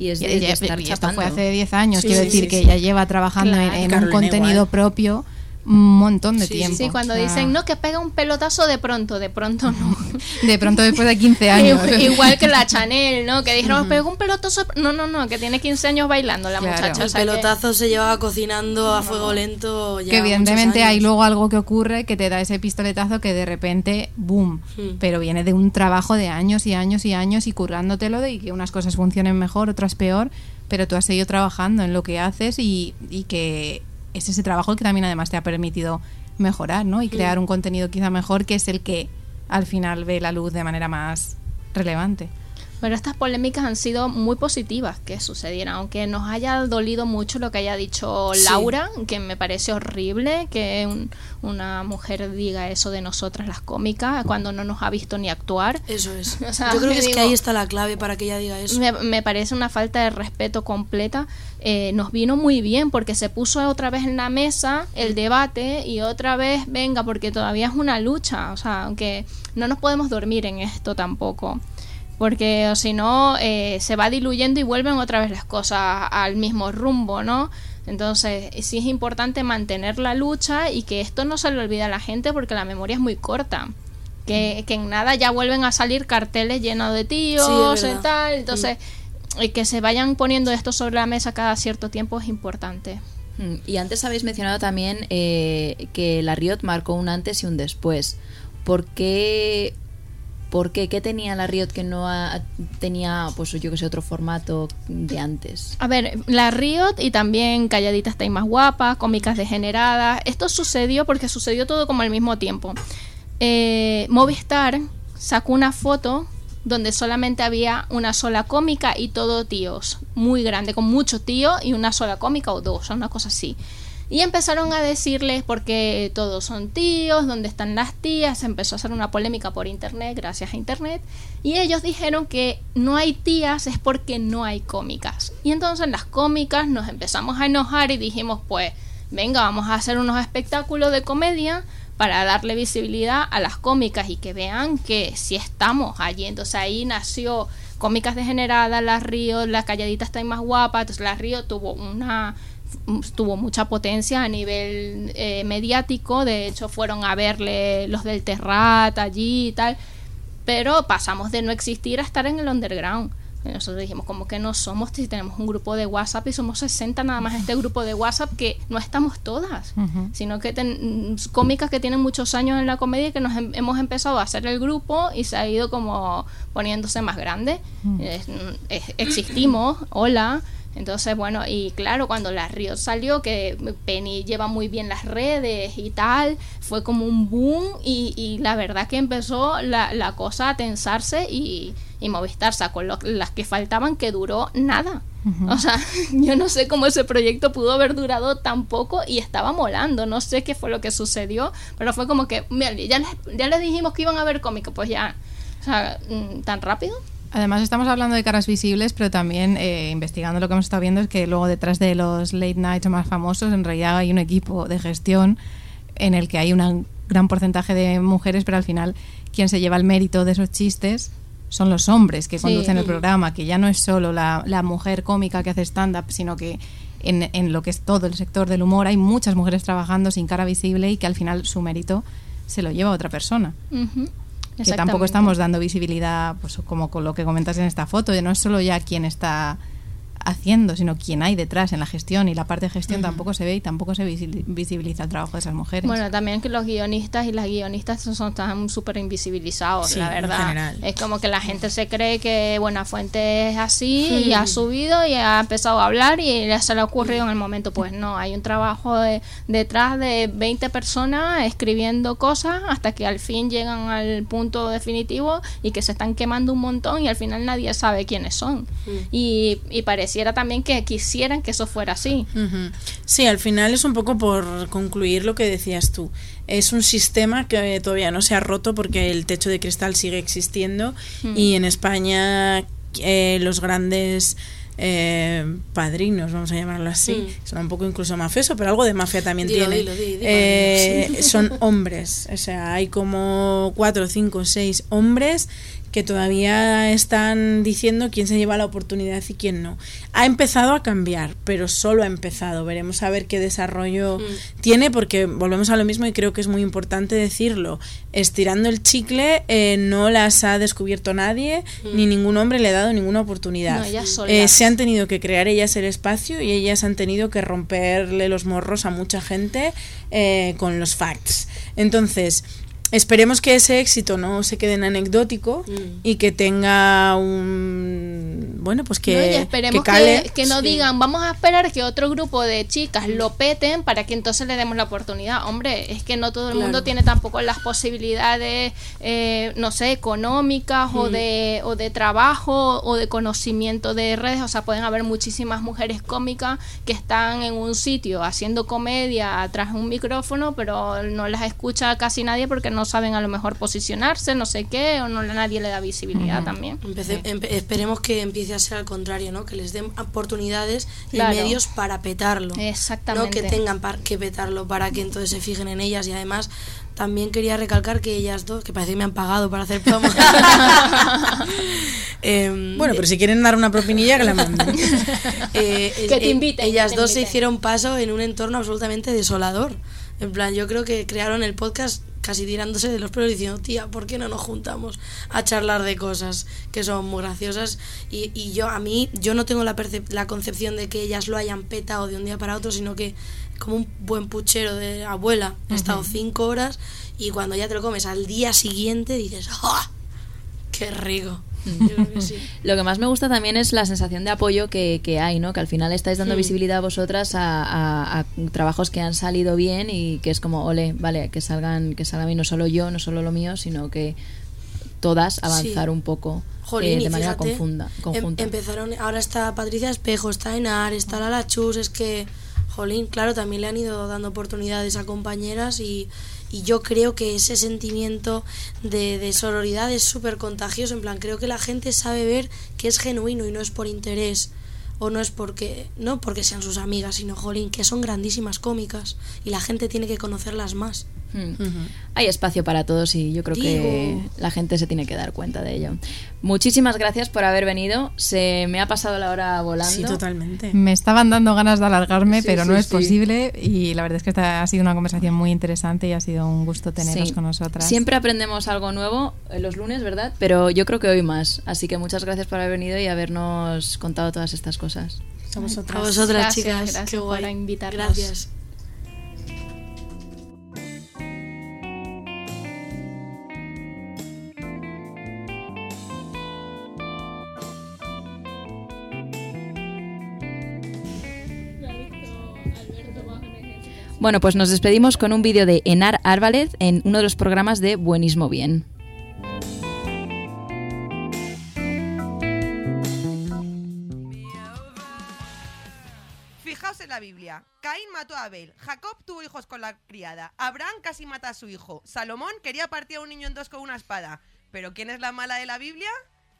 y es de, y- de estar y esto fue hace 10 años, Sí, quiero sí, decir sí, que sí. ella lleva trabajando en- Claro. en, un Carolina contenido igual. propio un montón de Sí, tiempo. Sí, cuando O sea, dicen, no, que pega un pelotazo de pronto, de pronto no. De pronto después de 15 años. Igual que la Chanel, ¿no? Que dijeron, pegó un pelotazo. No, no, no, que tiene 15 años bailando la Claro. muchacha. o El que- pelotazo se llevaba cocinando a fuego lento ya que evidentemente hay luego algo que ocurre que te da ese pistoletazo que de repente, boom, Hmm. pero viene de un trabajo de años y años y años y currándotelo de y que unas cosas funcionen mejor, otras peor, pero tú has seguido trabajando en lo que haces y, y que es ese trabajo que también además te ha permitido mejorar, ¿no? Y crear un contenido quizá mejor que es el que al final ve la luz de manera más relevante. Pero estas polémicas han sido muy positivas que sucedieran, aunque nos haya dolido mucho lo que haya dicho Sí. Laura, que me parece horrible que un- una mujer diga eso de nosotras las cómicas cuando no nos ha visto ni actuar. Eso es. O sea, Yo creo que es digo- que ahí está la clave para que ella diga eso. Me, me parece una falta de respeto completa. Eh, nos vino muy bien porque se puso otra vez en la mesa el debate y otra vez venga porque todavía es una lucha. O sea, aunque no nos podemos dormir en esto tampoco. Porque o si no, eh, se va diluyendo y vuelven otra vez las cosas al mismo rumbo, ¿no? Entonces, sí es importante mantener la lucha y que esto no se le olvide a la gente porque la memoria es muy corta. Que, que en nada ya vuelven a salir carteles llenos de tíos Sí, y tal. Entonces, eh, que se vayan poniendo esto sobre la mesa cada cierto tiempo es importante. Mm, Y antes habéis mencionado también eh, que la Riot marcó un antes y un después. ¿Por qué? ¿Por qué? ¿Qué tenía la Riot que no ha- tenía, pues yo que sé, otro formato de antes? A ver, la Riot y también Calladita está más guapa, cómicas degeneradas. Esto sucedió porque sucedió todo como al mismo tiempo. Eh, Movistar sacó una foto donde solamente había una sola cómica y todo tíos, muy grande, con muchos tíos y una sola cómica o dos, una cosa así. Y empezaron a decirles porque todos son tíos, dónde están las tías, empezó a hacer una polémica por internet, gracias a internet, y ellos dijeron que no hay tías es porque no hay cómicas. Y entonces las cómicas nos empezamos a enojar y dijimos, pues, venga, vamos a hacer unos espectáculos de comedia para darle visibilidad a las cómicas y que vean que si estamos allí. Entonces ahí nació Cómicas Degeneradas, La Río, La Calladita está más guapa. Entonces La Río tuvo una tuvo mucha potencia a nivel eh, mediático, de hecho fueron a verle los del Terrat allí y tal, pero pasamos de no existir a estar en el underground. Y Nosotros dijimos, como que no somos si tenemos un grupo de WhatsApp y somos 60 nada más este grupo de WhatsApp que no estamos todas, sino que ten- cómicas que tienen muchos años en la comedia que nos hem- hemos empezado a hacer el grupo y se ha ido como poniéndose más grande. Es- es- existimos, hola. Entonces, bueno, y claro, cuando la Riot salió, que Penny lleva muy bien las redes y tal, fue como un boom y, y la verdad que empezó la, la cosa a tensarse y, y Movistar sacó lo- las que faltaban que duró nada. O sea, yo no sé cómo ese proyecto pudo haber durado tan poco y estaba molando, no sé qué fue lo que sucedió, pero fue como que, mira, ya les, ya les dijimos que iban a ver cómico, pues ya, o sea, mm, tan rápido. Además estamos hablando de caras visibles, pero también eh, investigando lo que hemos estado viendo es que luego detrás de los late nights más famosos en realidad hay un equipo de gestión en el que hay un gran porcentaje de mujeres, pero al final quien se lleva el mérito de esos chistes son los hombres que Sí. conducen el programa, que ya no es solo la, la mujer cómica que hace stand-up, sino que en, en lo que es todo el sector del humor hay muchas mujeres trabajando sin cara visible y que al final su mérito se lo lleva otra persona. Que tampoco estamos dando visibilidad, pues como con lo que comentas en esta foto, no es solo ya quién está haciendo, sino quién hay detrás en la gestión y la parte de gestión tampoco se ve y tampoco se visi- visibiliza el trabajo de esas mujeres. Bueno, también que los guionistas y las guionistas son, son tan súper invisibilizados, Sí, la verdad. Es como que la gente se cree que Buenafuente es así y ha subido y ha empezado a hablar y ya se le ha ocurrido en el momento. Pues no, hay un trabajo de- detrás de 20 personas escribiendo cosas hasta que al fin llegan al punto definitivo y que se están quemando un montón y al final nadie sabe quiénes son. Y, y pareciera también que quisieran que eso fuera así. Sí, al final es un poco por concluir lo que decías tú. Es un sistema que todavía no se ha roto porque el techo de cristal sigue existiendo y en España eh, los grandes eh, padrinos, vamos a llamarlo así, Mm. suena un poco incluso mafioso, pero algo de mafia también Dilo, tiene. dilo, Eh, son hombres, o sea, hay como cuatro, cinco, seis hombres que todavía están diciendo quién se lleva la oportunidad y quién no. Ha empezado a cambiar, pero solo ha empezado. Veremos a ver qué desarrollo tiene, porque volvemos a lo mismo y creo que es muy importante decirlo. Estirando el chicle eh, no las ha descubierto nadie, ni ningún hombre le ha dado ninguna oportunidad. No, ellas solas. Eh, se han tenido que crear ellas el espacio y ellas han tenido que romperle los morros a mucha gente eh, con los facts. Entonces, esperemos que ese éxito no se quede en anecdótico Mm. y que tenga un... Bueno, pues que, No, y esperemos que cale. que, que no Sí. digan, vamos a esperar que otro grupo de chicas lo peten para que entonces le demos la oportunidad. Hombre, es que no todo el Claro. mundo tiene tampoco las posibilidades, eh, no sé, económicas o, de, o de trabajo o de conocimiento de redes. O sea, pueden haber muchísimas mujeres cómicas que están en un sitio haciendo comedia tras un micrófono, pero no las escucha casi nadie porque no saben a lo mejor posicionarse, no sé qué, o no nadie le da visibilidad también. Empece- empe- esperemos que empiece a ser al contrario, ¿no? Que les den oportunidades Claro. y medios para petarlo. Exactamente. No que tengan par- que petarlo para que entonces se fijen en ellas y además también quería recalcar que ellas dos, que parece que me han pagado para hacer promo. Em, Bueno, pero si quieren dar una propinilla, que la manden. eh, Que eh, te inviten, Ellas te dos se hicieron paso en un entorno absolutamente desolador. En plan, yo creo que crearon el podcast casi tirándose de los pelos diciendo, tía, ¿por qué no nos juntamos a charlar de cosas que son muy graciosas? Y, y yo, a mí, yo no tengo la, percep- la concepción de que ellas lo hayan petado de un día para otro, sino que como un buen puchero de abuela, he estado cinco horas y cuando ya te lo comes al día siguiente dices, ¡ah! ¡Qué rico! Yo creo que sí. Lo que más me gusta también es la sensación de apoyo que, que hay, ¿no? Que al final estáis dando visibilidad a vosotras a, a- a trabajos que han salido bien y que es como, ole, vale, que salgan, que salgan bien no solo yo, no solo lo mío, sino que todas avanzar Sí. un poco Jolín, eh, de manera fíjate, confunda, em- conjunta. empezaron, ahora está Patricia Espejo, está Enar, está Lala Chus, es que, jolín, claro, también le han ido dando oportunidades a compañeras y, y yo creo que ese sentimiento de, de sororidad es súper contagioso, en plan, creo que la gente sabe ver que es genuino y no es por interés o no es porque no porque sean sus amigas, sino jolín, que son grandísimas cómicas y la gente tiene que conocerlas más. Mm. Hay espacio para todos y yo creo que la gente se tiene que dar cuenta de ello. Muchísimas gracias por haber venido. Se me ha pasado la hora volando. Sí, totalmente. Me estaban dando ganas de alargarme, Sí, pero no es sí. posible y la verdad es que esta ha sido una conversación muy interesante y ha sido un gusto teneros Sí. con nosotras. Siempre aprendemos algo nuevo eh, los lunes, ¿verdad? Pero yo creo que hoy más. Así que muchas gracias por haber venido y habernos contado todas estas cosas. A vosotras. A vosotras, Gracias, chicas. gracias Qué guay. por invitarnos. Gracias. Bueno, pues nos despedimos con un vídeo de Enar Álvarez en uno de los programas de Buenismo Bien. Fijaos en la Biblia. Caín mató a Abel. Jacob tuvo hijos con la criada. Abraham casi mata a su hijo. Salomón quería partir a un niño en dos con una espada. ¿Pero quién es la mala de la Biblia?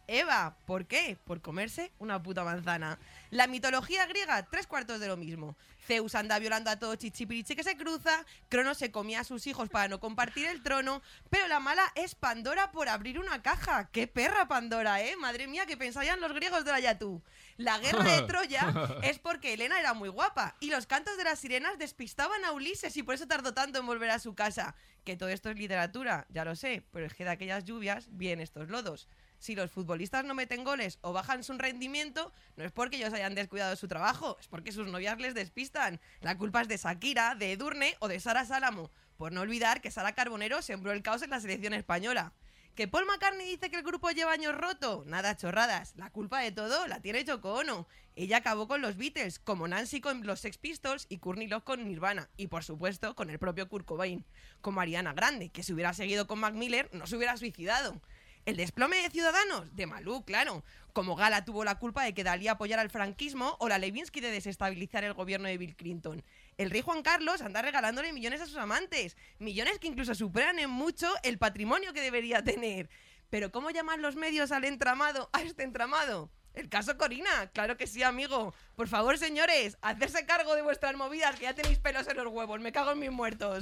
Eva. ¿Por qué? Por comerse una puta manzana. La mitología griega, tres cuartos de lo mismo. Zeus anda violando a todo chichipirichi que se cruza. Cronos se comía a sus hijos para no compartir el trono. Pero la mala es Pandora por abrir una caja. ¡Qué perra Pandora, eh! Madre mía, que pensarían los griegos de la Yatú. La guerra de Troya es porque Helena era muy guapa y los cantos de las sirenas despistaban a Ulises y por eso tardó tanto en volver a su casa. Que todo esto es literatura, ya lo sé, pero es que de aquellas lluvias vienen estos lodos. Si los futbolistas no meten goles o bajan su rendimiento, no es porque ellos hayan descuidado su trabajo, es porque sus novias les despistan. La culpa es de Shakira, de Edurne o de Sara Sálamo. Por no olvidar que Sara Carbonero sembró el caos en la selección española. ¿Que Paul McCartney dice que el grupo lleva años roto? Nada, chorradas. La culpa de todo la tiene Yoko Ono. Ella acabó con los Beatles, como Nancy con los Sex Pistols y Courtney Love con Nirvana. Y por supuesto, con el propio Kurt Cobain. Como Ariana Grande, que si hubiera seguido con Mac Miller no se hubiera suicidado. El desplome de Ciudadanos, de Malú, claro. Como Gala tuvo la culpa de que Dalí apoyara el franquismo o la Levinsky de desestabilizar el gobierno de Bill Clinton. El rey Juan Carlos anda regalándole millones a sus amantes. Millones que incluso superan en mucho el patrimonio que debería tener. Pero ¿cómo llaman los medios al entramado, a este entramado? El caso Corina, claro que sí, amigo. Por favor, señores, hacerse cargo de vuestras movidas, que ya tenéis pelos en los huevos. Me cago en mis muertos.